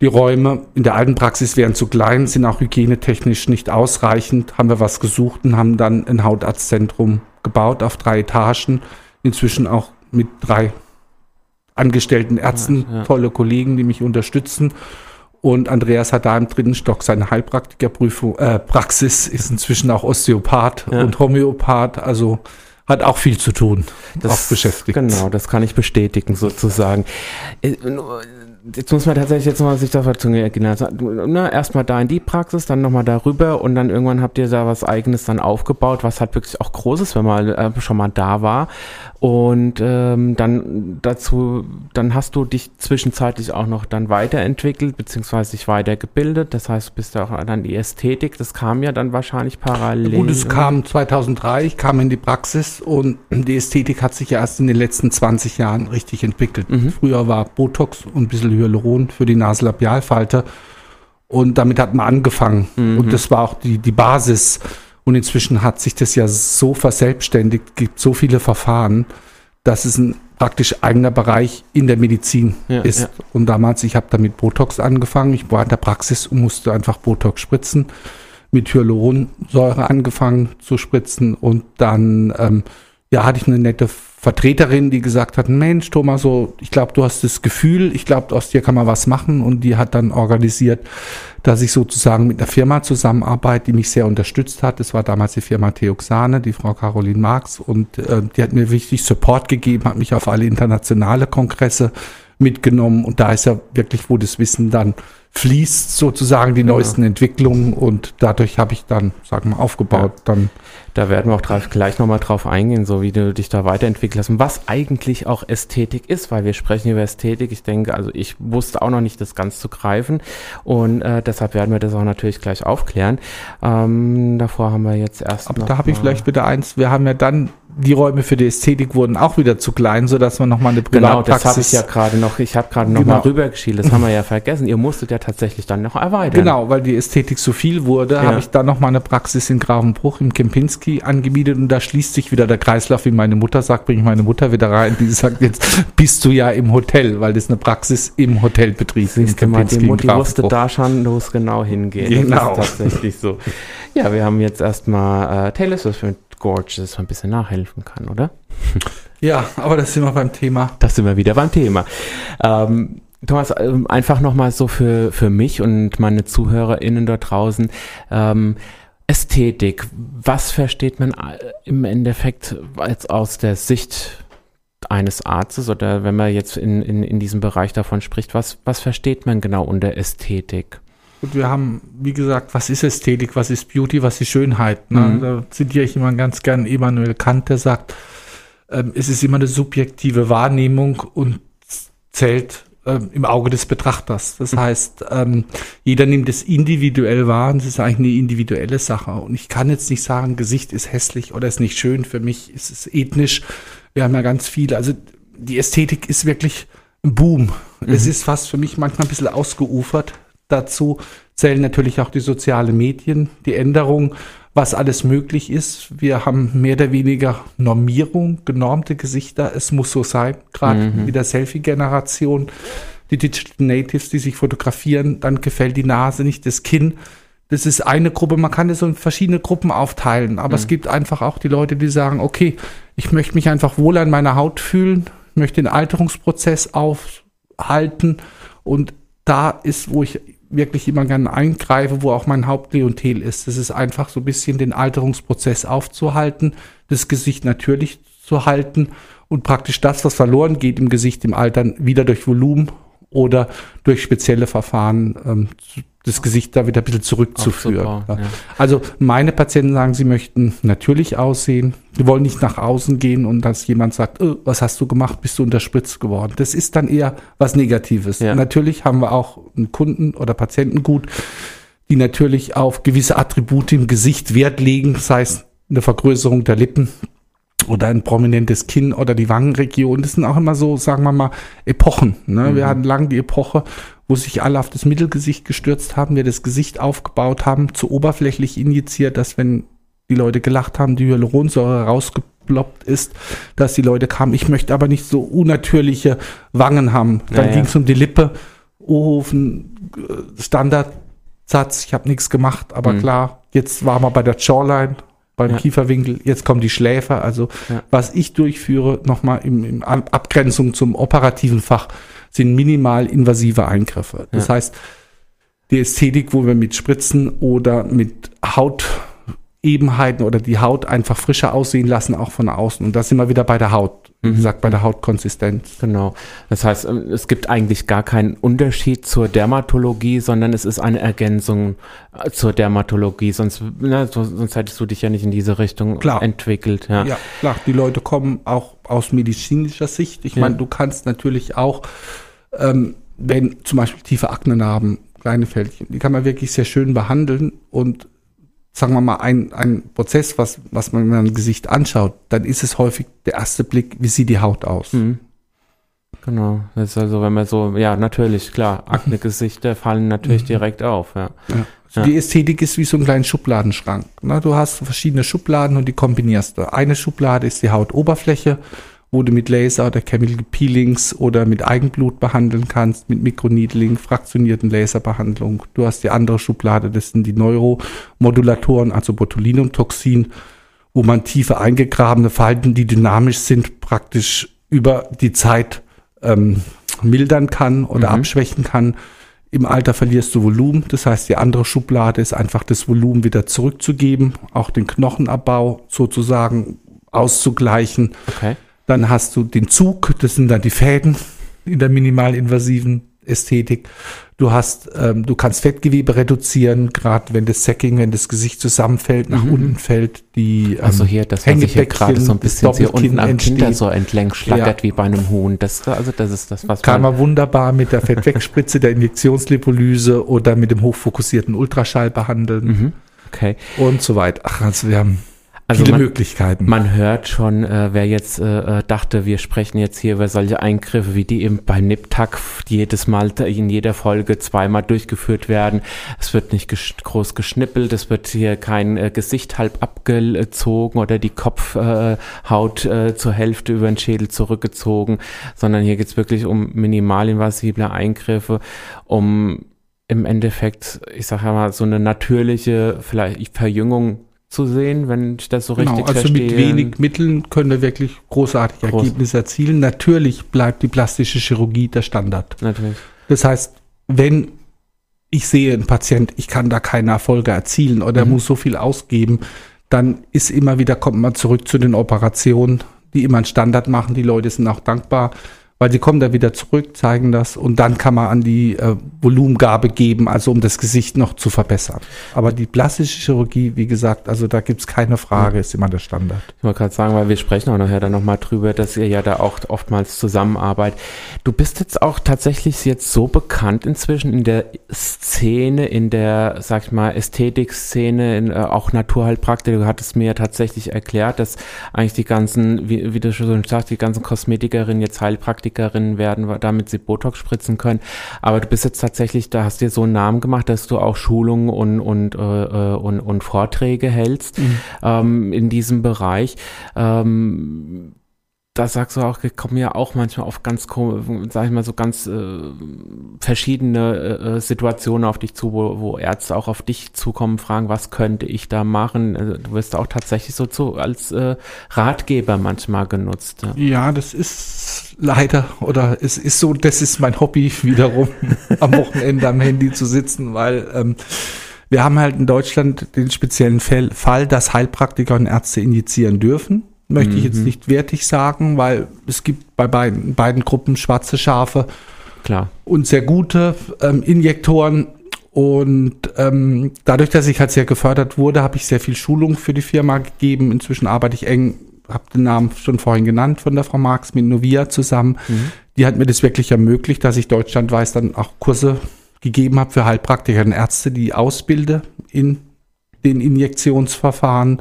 die Räume in der alten Praxis wären zu klein, sind auch hygienetechnisch nicht ausreichend, haben wir was gesucht und haben dann ein Hautarztzentrum gebaut auf drei Etagen. Inzwischen auch mit drei angestellten Ärzten, Ja, ja. tolle Kollegen, die mich unterstützen. Und Andreas hat da im dritten Stock seine Heilpraktikerprüfung, äh, Praxis, ist inzwischen auch Osteopath Ja. und Homöopath, also hat auch viel zu tun, auch beschäftigt. Genau, das kann ich bestätigen sozusagen. Jetzt muss man tatsächlich jetzt mal sich der Zunge erinnern. Also, ne, erstmal da in die Praxis, dann nochmal darüber und dann irgendwann habt ihr da was eigenes dann aufgebaut, was halt wirklich auch groß ist, wenn man äh, schon mal da war. Und ähm, dann dazu, dann hast du dich zwischenzeitlich auch noch dann weiterentwickelt, beziehungsweise dich weitergebildet. Das heißt, du bist ja auch dann die Ästhetik, das kam ja dann wahrscheinlich parallel. Gut, es kam 2003, ich kam in die Praxis und die Ästhetik hat sich ja erst in den letzten 20 Jahren richtig entwickelt. Mhm. Früher war Botox und ein bisschen Hyaluron für die Nasolabialfalte und damit hat man angefangen Mhm. und das war auch die, die Basis. Und inzwischen hat sich das ja so verselbstständigt, gibt so viele Verfahren, dass es ein praktisch eigener Bereich in der Medizin Ja, ist. ja. Und damals, ich habe da mit Botox angefangen, ich war in der Praxis und musste einfach Botox spritzen mit Hyaluronsäure angefangen zu spritzen und dann ähm, ja hatte ich eine nette Vertreterin, die gesagt hat, Mensch Thomas, so ich glaube, du hast das Gefühl, ich glaube, aus dir kann man was machen und die hat dann organisiert, dass ich sozusagen mit einer Firma zusammenarbeite, die mich sehr unterstützt hat. Das war damals die Firma Theoxane, die Frau Caroline Marx und äh, die hat mir wichtig Support gegeben, hat mich auf alle internationale Kongresse mitgenommen und da ist ja wirklich, wo das Wissen dann fließt, sozusagen die neuesten Entwicklungen und dadurch habe ich dann, sagen wir, aufgebaut. Dann Da werden wir auch drauf, gleich nochmal drauf eingehen, so wie du dich da weiterentwickelt hast und was eigentlich auch Ästhetik ist, weil wir sprechen über Ästhetik. Ich denke, also ich wusste auch noch nicht, das ganz zu greifen und äh, deshalb werden wir das auch natürlich gleich aufklären. Ähm, davor haben wir jetzt erst. Aber da habe ich mal- vielleicht wieder eins. Wir haben ja dann, die Räume für die Ästhetik wurden auch wieder zu klein, sodass wir nochmal eine Genau, das habe ich Privatpraxis. ja gerade noch, ich habe gerade noch Genau. mal rübergeschielt, das haben wir ja vergessen. Ihr musstet ja tatsächlich dann noch erweitern. Genau, weil die Ästhetik so viel wurde, Ja. habe ich dann nochmal eine Praxis in Gravenbruch im Kempinski angemietet und da schließt sich wieder der Kreislauf, wie meine Mutter sagt, bringe ich meine Mutter wieder rein, die sagt, jetzt bist du ja im Hotel, weil das ist eine Praxis im Hotelbetrieb mal, die Mutti wusste Grafenbruch. da schon, wo es genau hingeht. Genau. Das ist tatsächlich so. Ja, wir haben jetzt erstmal äh, Taylor Swift mit Gorgeous, dass man ein bisschen nachhelfen kann, oder? Ja, aber das sind wir beim Thema. Da sind wir wieder beim Thema. Ähm, Thomas, ähm, einfach nochmal so für, für mich und meine ZuhörerInnen dort draußen. Ähm, Ästhetik, was versteht man äh, im Endeffekt jetzt aus der Sicht eines Arztes oder wenn man jetzt in, in, in diesem Bereich davon spricht, was, was versteht man genau unter Ästhetik? Und wir haben, wie gesagt, was ist Ästhetik, was ist Beauty, was ist Schönheit. Ne? Mhm. Da zitiere ich immer ganz gern Immanuel Kant, der sagt, ähm, es ist immer eine subjektive Wahrnehmung und zählt ähm, im Auge des Betrachters. Das heißt, ähm, jeder nimmt es individuell wahr und es ist eigentlich eine individuelle Sache. Und ich kann jetzt nicht sagen, Gesicht ist hässlich oder ist nicht schön. Für mich ist es ethnisch. Wir haben ja ganz viele. Also die Ästhetik ist wirklich ein Boom. Es ist fast für mich manchmal ein bisschen ausgeufert. Dazu zählen natürlich auch die sozialen Medien, die Änderung, was alles möglich ist. Wir haben mehr oder weniger Normierung, genormte Gesichter. Es muss so sein, gerade mit der Selfie-Generation. Die Digital Natives, die sich fotografieren, dann gefällt die Nase nicht, das Kinn. Das ist eine Gruppe, man kann das in verschiedene Gruppen aufteilen, aber es gibt einfach auch die Leute, die sagen, okay, ich möchte mich einfach wohl an meiner Haut fühlen, möchte den Alterungsprozess aufhalten und da ist, wo ich wirklich immer gerne eingreife, wo auch mein Hauptklientel ist. Das ist einfach so ein bisschen den Alterungsprozess aufzuhalten, das Gesicht natürlich zu halten und praktisch das, was verloren geht im Gesicht im Altern, wieder durch Volumen oder durch spezielle Verfahren ähm, das Gesicht da wieder ein bisschen zurückzuführen. Aufzubauen, Ja. Also meine Patienten sagen, sie möchten natürlich aussehen. Die wollen nicht nach außen gehen und dass jemand sagt, "Oh, was hast du gemacht, bist du unterspritzt geworden. Das ist dann eher was Negatives. Ja. Natürlich haben wir auch einen Kunden oder Patientengut, die natürlich auf gewisse Attribute im Gesicht Wert legen, das heißt eine Vergrößerung der Lippen oder ein prominentes Kinn oder die Wangenregion. Das sind auch immer so, sagen wir mal, Epochen. Ne? Wir hatten lange die Epoche, wo sich alle auf das Mittelgesicht gestürzt haben, wir das Gesicht aufgebaut haben, zu oberflächlich injiziert, dass wenn die Leute gelacht haben, die Hyaluronsäure rausgeploppt ist, dass die Leute kamen, ich möchte aber nicht so unnatürliche Wangen haben. Dann Ja, ja. ging es um die Lippe, Ohofen, äh, Standardsatz, ich habe nichts gemacht, aber Mhm. klar, jetzt waren wir bei der Jawline, beim Ja. Kieferwinkel, jetzt kommen die Schläfer, also Ja. was ich durchführe, nochmal im Ab- Abgrenzung zum operativen Fach, sind minimal invasive Eingriffe. Das Ja. heißt, die Ästhetik, wo wir mit Spritzen oder mit Hautebenheiten oder die Haut einfach frischer aussehen lassen, auch von außen. Und da sind wir wieder bei der Haut. Wie gesagt, bei der Hautkonsistenz. Genau. Das heißt, ähm, es gibt eigentlich gar keinen Unterschied zur Dermatologie, sondern es ist eine Ergänzung äh, zur Dermatologie. Sonst, na, so, sonst hättest du dich ja nicht in diese Richtung Klar. entwickelt. Ja. Ja, klar, die Leute kommen auch aus medizinischer Sicht. Ich Ja. meine, du kannst natürlich auch, ähm, wenn zum Beispiel tiefe Aknenarben, kleine Fältchen, die kann man wirklich sehr schön behandeln und sagen wir mal, ein, ein Prozess, was, was man, wenn man ein Gesicht anschaut, dann ist es häufig der erste Blick, wie sieht die Haut aus. Mhm. Genau. Das ist also, wenn man so, ja, natürlich, klar, Akne-Gesichter fallen natürlich direkt auf, ja. Ja. Also Die Ästhetik ist wie so ein kleiner Schubladenschrank. Ne? Du hast verschiedene Schubladen und die kombinierst du. Eine Schublade ist die Hautoberfläche, wo du mit Laser oder Chemical Peelings oder mit Eigenblut behandeln kannst, mit Mikroneedling, fraktionierten Laserbehandlung. Du hast die andere Schublade, das sind die Neuromodulatoren, also Botulinumtoxin, wo man tiefe eingegrabene Falten, die dynamisch sind, praktisch über die Zeit ähm, mildern kann oder Mhm. abschwächen kann. Im Alter verlierst du Volumen, das heißt, die andere Schublade ist einfach das Volumen wieder zurückzugeben, auch den Knochenabbau sozusagen auszugleichen. Okay. Dann hast du den Zug, das sind dann die Fäden in der minimalinvasiven Ästhetik. Du hast, ähm, du kannst Fettgewebe reduzieren, gerade wenn das Sacking, wenn das Gesicht zusammenfällt, nach unten fällt, die ähm, Also hier, das, was ich hier gerade so ein bisschen hier unten am Kinder so entlang schlackert Ja. wie bei einem Huhn. Das, also das ist das, was kann man, man wunderbar mit der Fettwegspritze, der Injektionslipolyse oder mit dem hochfokussierten Ultraschall behandeln Mhm. okay. und so weiter. Ach, also wir haben Also viele man- Möglichkeiten. Man hört schon, äh, wer jetzt äh, äh, dachte, wir sprechen jetzt hier über solche Eingriffe, wie die eben bei Niptak jedes Mal in jeder Folge zweimal durchgeführt werden. Es wird nicht gesch groß geschnippelt, es wird hier kein äh, Gesicht halb abgezogen oder die Kopfhaut äh, äh, zur Hälfte über den Schädel zurückgezogen, sondern hier geht's wirklich um minimalinvasive Eingriffe, um im Endeffekt, ich sage ja mal, so eine natürliche vielleicht Verjüngung zu sehen, wenn ich das so Genau, richtig also verstehe. mit wenig Mitteln können wir wirklich großartige Groß. Ergebnisse erzielen. Natürlich bleibt die plastische Chirurgie der Standard. Natürlich. Das heißt, wenn ich sehe, ein Patient, ich kann da keine Erfolge erzielen oder Mhm. muss so viel ausgeben, dann ist immer wieder, kommt man zurück zu den Operationen, die immer einen Standard machen. Die Leute sind auch dankbar, weil sie kommen da wieder zurück, zeigen das und dann kann man an die äh, Volumengabe geben, also um das Gesicht noch zu verbessern. Aber die plastische Chirurgie, wie gesagt, also da gibt's keine Frage, ist immer der Standard. Ich wollte gerade sagen, weil wir sprechen auch nachher dann nochmal drüber, dass ihr ja da auch oftmals zusammenarbeitet. Du bist jetzt auch tatsächlich jetzt so bekannt inzwischen in der Szene, in der, sag ich mal, Ästhetik-Szene, in, äh, auch Naturheilpraktik. Du hattest mir ja tatsächlich erklärt, dass eigentlich die ganzen, wie, wie du schon sagst, die ganzen Kosmetikerinnen jetzt Heilpraktikerinnen werden, damit sie Botox spritzen können. Aber du bist jetzt tatsächlich, da hast dir so einen Namen gemacht, dass du auch Schulungen und, und, äh, äh, und, und Vorträge hältst ähm, in diesem Bereich. Ähm, da sagst du auch, kommen ja auch manchmal auf ganz, sag ich mal, so ganz äh, verschiedene äh, äh, Situationen auf dich zu, wo, wo Ärzte auch auf dich zukommen, fragen, was könnte ich da machen? Also, du wirst auch tatsächlich so zu, als äh, Ratgeber manchmal genutzt. Ja. Ja, das ist leider oder es ist so, das ist mein Hobby wiederum, am Wochenende am Handy zu sitzen, weil ähm, wir haben halt in Deutschland den speziellen Fall, dass Heilpraktiker und Ärzte injizieren dürfen. Möchte ich jetzt nicht wertig sagen, weil es gibt bei beiden, beiden Gruppen schwarze Schafe Klar. und sehr gute ähm, Injektoren. Und ähm, dadurch, dass ich halt sehr gefördert wurde, habe ich sehr viel Schulung für die Firma gegeben. Inzwischen arbeite ich eng, habe den Namen schon vorhin genannt von der Frau Marx mit Novia zusammen. Die hat mir das wirklich ermöglicht, dass ich deutschlandweit dann auch Kurse gegeben habe für Heilpraktiker und Ärzte, die ausbilde in den Injektionsverfahren.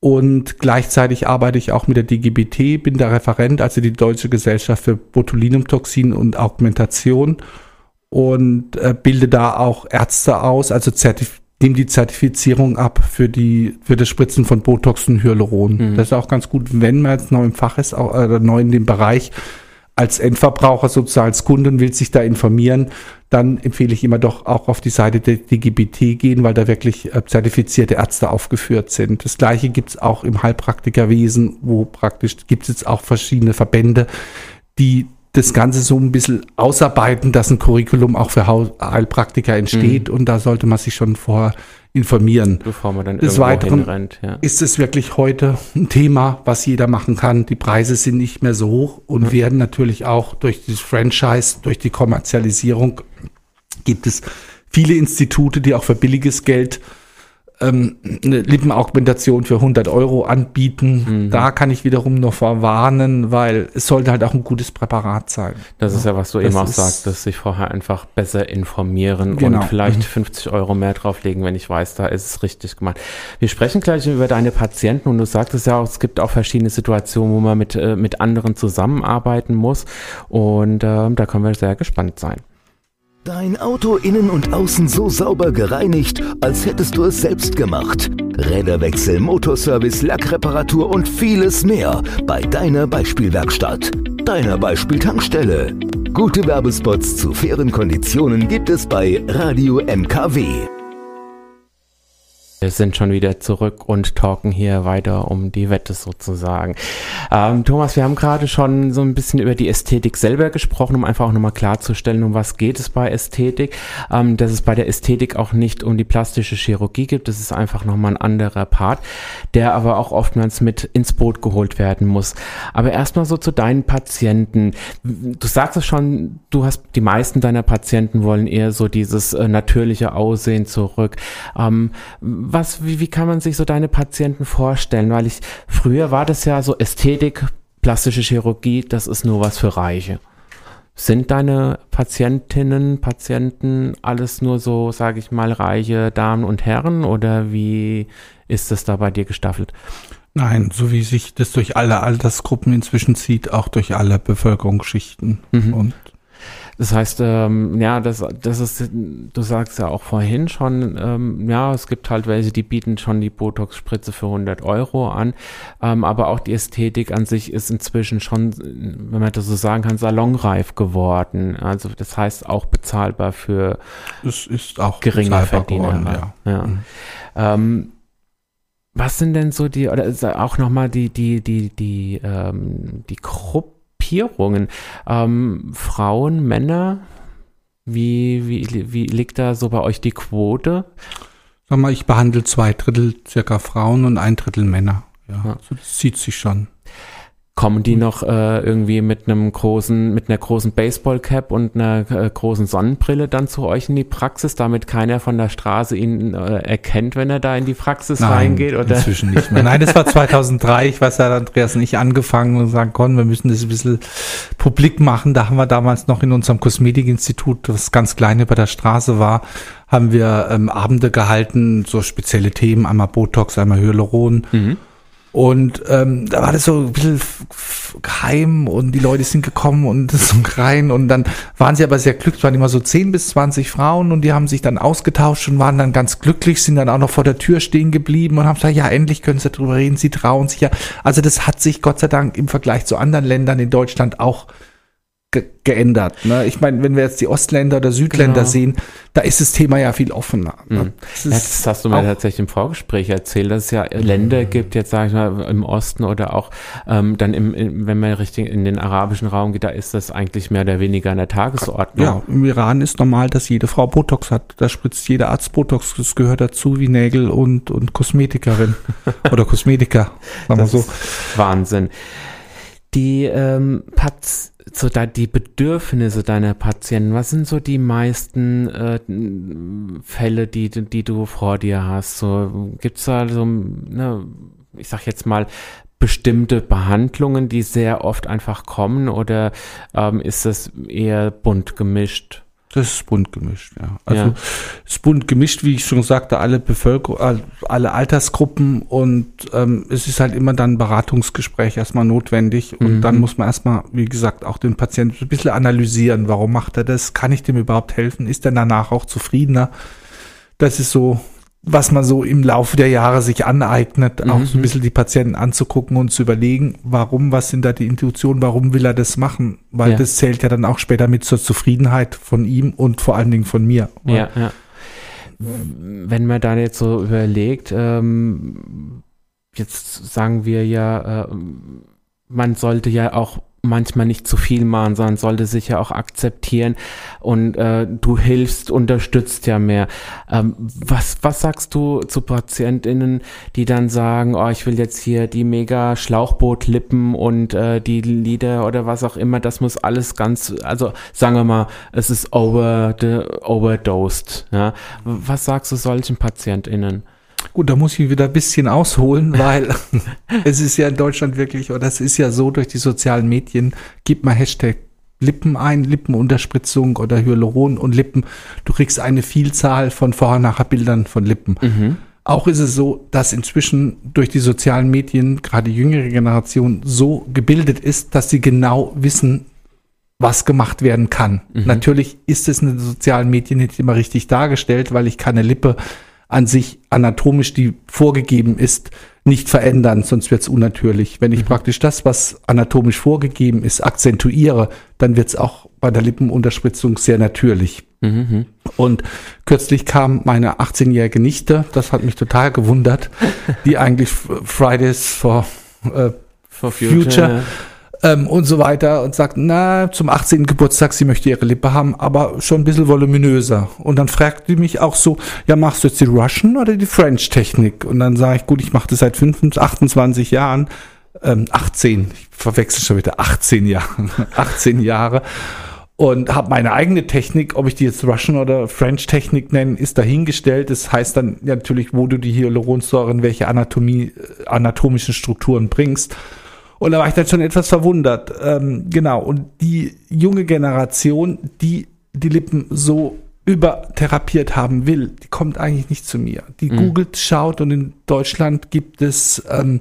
Und gleichzeitig arbeite ich auch mit der DGBT, bin der Referent, also die Deutsche Gesellschaft für Botulinumtoxin und Augmentation und äh, bilde da auch Ärzte aus, also zertif nehme die Zertifizierung ab für die für das Spritzen von Botox und Hyaluron. Das ist auch ganz gut, wenn man jetzt neu im Fach ist, auch, äh, neu in dem Bereich als Endverbraucher sozusagen als Kunden will sich da informieren, dann empfehle ich immer doch auch auf die Seite der DGBT gehen, weil da wirklich äh, zertifizierte Ärzte aufgeführt sind. Das gleiche gibt es auch im Heilpraktikerwesen, wo praktisch gibt es jetzt auch verschiedene Verbände, die das Ganze so ein bisschen ausarbeiten, dass ein Curriculum auch für Heilpraktiker entsteht und da sollte man sich schon vorher informieren. Bevor man dann Des Weiteren hinrennt. Ja. ist es wirklich heute ein Thema, was jeder machen kann. Die Preise sind nicht mehr so hoch und werden natürlich auch durch das Franchise, durch die Kommerzialisierung gibt es viele Institute, die auch für billiges Geld ähm, eine Lippenaugmentation für 100 Euro anbieten. Da kann ich wiederum noch verwarnen, weil es sollte halt auch ein gutes Präparat sein. Das ist ja, was du Das eben auch ist- sagtest, sich vorher einfach besser informieren Genau. und vielleicht 50 Euro mehr drauflegen, wenn ich weiß, da ist es richtig gemacht. Wir sprechen gleich über deine Patienten und du sagtest ja auch, es gibt auch verschiedene Situationen, wo man mit, äh, mit anderen zusammenarbeiten muss und ähm, da können wir sehr gespannt sein. Dein Auto innen und außen so sauber gereinigt, als hättest du es selbst gemacht. Räderwechsel, Motorservice, Lackreparatur und vieles mehr bei deiner Beispielwerkstatt. Deiner Beispieltankstelle. Gute Werbespots zu fairen Konditionen gibt es bei Radio MKW. Wir sind schon wieder zurück und talken hier weiter um die Wette sozusagen. Ähm, Thomas, wir haben gerade schon so ein bisschen über die Ästhetik selber gesprochen, um einfach auch nochmal klarzustellen, um was geht es bei Ästhetik. Ähm, dass es bei der Ästhetik auch nicht um die plastische Chirurgie geht, das ist einfach nochmal ein anderer Part, der aber auch oftmals mit ins Boot geholt werden muss. Aber erstmal so zu deinen Patienten. Du sagst es schon, du hast die meisten deiner Patienten wollen eher so dieses äh, natürliche Aussehen zurück. Ähm, was, wie, wie kann man sich so deine Patienten vorstellen? Weil ich, früher war das ja so Ästhetik, plastische Chirurgie, das ist nur was für Reiche. Sind deine Patientinnen, Patienten alles nur so, sage ich mal, reiche Damen und Herren oder wie ist das da bei dir gestaffelt? Nein, so wie sich das durch alle Altersgruppen inzwischen zieht, auch durch alle Bevölkerungsschichten. Mhm. Und Das heißt, ähm, ja, das, das ist, du sagst ja auch vorhin schon, ähm, ja, es gibt halt welche, die bieten schon die Botox-Spritze für 100 Euro an, ähm, aber auch die Ästhetik an sich ist inzwischen schon, wenn man das so sagen kann, salonreif geworden. Also das heißt auch bezahlbar für es ist auch geringe Verdiener. geworden, ja. ja. Mhm. Ähm, was sind denn so die, oder auch nochmal die, die, die, die, ähm, die Gruppierungen? Ähm, Frauen, Männer, wie, wie, wie liegt da so bei euch die Quote? Sag mal, ich behandle zwei Drittel circa Frauen und ein Drittel Männer. Ja, Ja. Das zieht sich schon. Kommen die noch äh, irgendwie mit einem großen, mit einer großen Baseballcap und einer äh, großen Sonnenbrille dann zu euch in die Praxis, damit keiner von der Straße ihn äh, erkennt, wenn er da in die Praxis reingeht? Oder? inzwischen nicht mehr. Nein, das war 2003. Ich weiß, da hat Andreas und ich angefangen und sagen konnten, wir müssen das ein bisschen publik machen. Da haben wir damals noch in unserem Kosmetikinstitut, das ganz klein über der Straße war, haben wir ähm, Abende gehalten, so spezielle Themen, einmal Botox, einmal Hyaluron. Mhm. Und ähm, da war das so ein bisschen geheim und die Leute sind gekommen und so rein und dann waren sie aber sehr glücklich, es waren immer so 10 bis 20 Frauen und die haben sich dann ausgetauscht und waren dann ganz glücklich, sind dann auch noch vor der Tür stehen geblieben und haben gesagt, ja, endlich können sie darüber reden, sie trauen sich ja. Also das hat sich Gott sei Dank im Vergleich zu anderen Ländern in Deutschland auch ge geändert. Ne? Ich meine, wenn wir jetzt die Ostländer oder Südländer Genau. sehen, da ist das Thema ja viel offener. Ne? Mhm. Das Ja, das hast du mir tatsächlich im Vorgespräch erzählt, dass es ja Länder gibt, jetzt sage ich mal im Osten oder auch ähm, dann im, im, wenn man richtig in den arabischen Raum geht, da ist das eigentlich mehr oder weniger an der Tagesordnung. Ja, im Iran ist normal, dass jede Frau Botox hat. Da spritzt jeder Arzt Botox. Das gehört dazu wie Nägel und, und Kosmetikerin. Oder Kosmetiker, sagen wir so. Wahnsinn. Die, ähm, Paz so da, die Bedürfnisse deiner Patienten, was sind so die meisten äh, Fälle, die, die du vor dir hast? So, gibt's da so, ne, ich sag jetzt mal, bestimmte Behandlungen, die sehr oft einfach kommen oder ähm, ist das eher bunt gemischt? Das ist bunt gemischt, ja. Also Ja. es ist bunt gemischt, wie ich schon sagte, alle Bevölkerung, alle Altersgruppen und ähm, es ist halt immer dann ein Beratungsgespräch erstmal notwendig und Mhm. dann muss man erstmal, wie gesagt, auch den Patienten ein bisschen analysieren, warum macht er das, kann ich dem überhaupt helfen, ist er danach auch zufriedener? Das ist so, was man so im Laufe der Jahre sich aneignet, auch so ein Mhm. bisschen die Patienten anzugucken und zu überlegen, warum, was sind da die Intuitionen, warum will er das machen? Weil Ja. das zählt ja dann auch später mit zur Zufriedenheit von ihm und vor allen Dingen von mir. Ja, ja. Wenn man da jetzt so überlegt, ähm, jetzt sagen wir ja, äh, man sollte ja auch manchmal nicht zu viel machen, sondern sollte sich ja auch akzeptieren und äh, du hilfst, unterstützt ja mehr. Ähm, was, was sagst du zu PatientInnen, die dann sagen, oh, ich will jetzt hier die mega Schlauchbootlippen und äh, die Lieder oder was auch immer, das muss alles ganz, also sagen wir mal, es ist over the, overdosed. Ja? Was sagst du solchen PatientInnen? Gut, da muss ich wieder ein bisschen ausholen, weil es ist ja in Deutschland wirklich, oder es ist ja so durch die sozialen Medien, gib mal Hashtag Lippen ein, Lippenunterspritzung oder Hyaluron und Lippen. Du kriegst eine Vielzahl von Vorher-Nachher-Bildern von Lippen. Mhm. Auch ist es so, dass inzwischen durch die sozialen Medien gerade die jüngere Generation so gebildet ist, dass sie genau wissen, was gemacht werden kann. Mhm. Natürlich ist es in den sozialen Medien nicht immer richtig dargestellt, weil ich keine Lippe an sich anatomisch, die vorgegeben ist, nicht verändern, sonst wird es unnatürlich. Wenn ich praktisch das, was anatomisch vorgegeben ist, akzentuiere, dann wird es auch bei der Lippenunterspritzung sehr natürlich. Mhm. Und kürzlich kam meine 18-jährige Nichte, das hat mich total gewundert, die eigentlich Fridays for äh, For Future ähm, und so weiter und sagt, na, zum 18. Geburtstag, sie möchte ihre Lippe haben, aber schon ein bisschen voluminöser. Und dann fragt die mich auch so, ja, machst du jetzt die Russian oder die French Technik? Und dann sage ich, gut, ich mache das seit 25, 28 Jahren, ähm, 18, ich verwechsel schon wieder 18 Jahre, 18 Jahre und habe meine eigene Technik, ob ich die jetzt Russian oder French Technik nenne, ist dahingestellt. Das heißt dann natürlich, wo du die Hyaluronsäure in welche Anatomie, äh, anatomischen Strukturen bringst. Und da war ich dann schon etwas verwundert. Ähm, genau. Und die junge Generation, die die Lippen so übertherapiert haben will, die kommt eigentlich nicht zu mir. Die Mhm. googelt, schaut und in Deutschland gibt es ähm,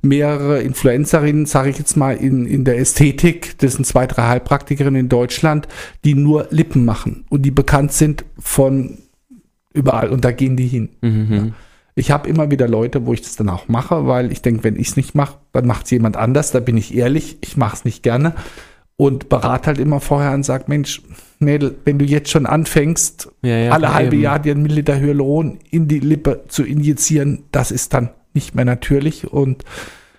mehrere Influencerinnen, sage ich jetzt mal, in, in der Ästhetik, das sind zwei, drei Heilpraktikerinnen in Deutschland, die nur Lippen machen und die bekannt sind von überall und da gehen die hin. Mhm. Ich habe immer wieder Leute, wo ich das dann auch mache, weil ich denke, wenn ich es nicht mache, dann macht es jemand anders. Da bin ich ehrlich, ich mache es nicht gerne und berate halt immer vorher und sage, Mensch, Mädel, wenn du jetzt schon anfängst, Ja, ja, alle halbe eben. Jahr dir einen Milliliter Hyaluron in die Lippe zu injizieren, das ist dann nicht mehr natürlich und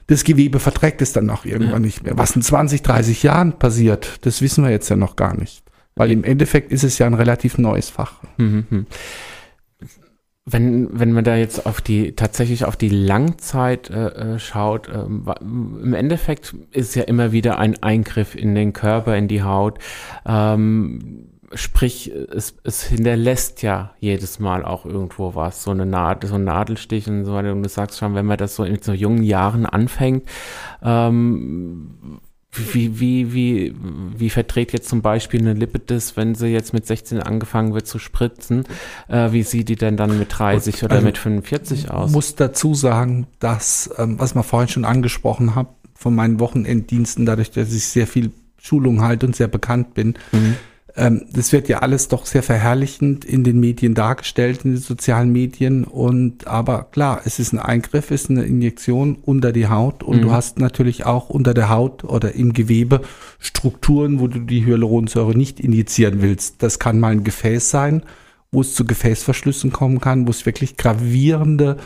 das Gewebe verträgt es dann auch irgendwann nicht mehr. Was in 20, 30 Jahren passiert, das wissen wir jetzt ja noch gar nicht. Weil im Endeffekt ist es ja ein relativ neues Fach. Mhm. Wenn, wenn man da jetzt auf die, tatsächlich auf die Langzeit äh, äh, schaut, wa- im Endeffekt ist ja immer wieder ein Eingriff in den Körper, in die Haut. Ähm, sprich, es, es hinterlässt ja jedes Mal auch irgendwo was, so eine Nadel, so ein Nadelstich und so weiter. Und du sagst schon, wenn man das so in so jungen Jahren anfängt, ähm, wie, wie, wie, wie verdreht jetzt zum Beispiel eine Lippe das, wenn sie jetzt mit 16 angefangen wird zu spritzen? Äh, wie sieht die denn dann mit 30 oder also, mit 45 aus? muss dazu sagen, dass, ähm, was man vorhin schon angesprochen hat, von meinen Wochenenddiensten, dadurch, dass ich sehr viel Schulung halte und sehr bekannt bin, Mhm. Ähm, das wird ja alles doch sehr verherrlichend in den Medien dargestellt, in den sozialen Medien. Und aber klar, es ist ein Eingriff, es ist eine Injektion unter die Haut und Mhm. du hast natürlich auch unter der Haut oder im Gewebe Strukturen, wo du die Hyaluronsäure nicht injizieren willst. Das kann mal ein Gefäß sein, wo es zu Gefäßverschlüssen kommen kann, wo es wirklich gravierende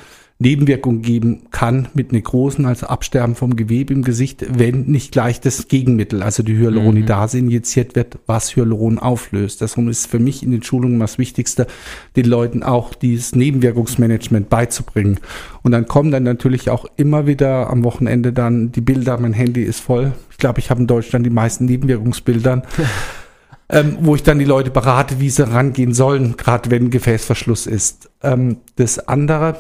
Nebenwirkungen geben kann mit Nekrosen, also Absterben vom Gewebe im Gesicht, wenn nicht gleich das Gegenmittel, also die Hyaluronidase injiziert wird, was Hyaluron auflöst. Deshalb ist für mich in den Schulungen das Wichtigste, den Leuten auch dieses Nebenwirkungsmanagement beizubringen. Und dann kommen dann natürlich auch immer wieder am Wochenende dann die Bilder, mein Handy ist voll. Ich glaube, ich habe in Deutschland die meisten Nebenwirkungsbildern. ähm, wo ich dann die Leute berate, wie sie rangehen sollen, gerade wenn Gefäßverschluss ist. Ähm, das andere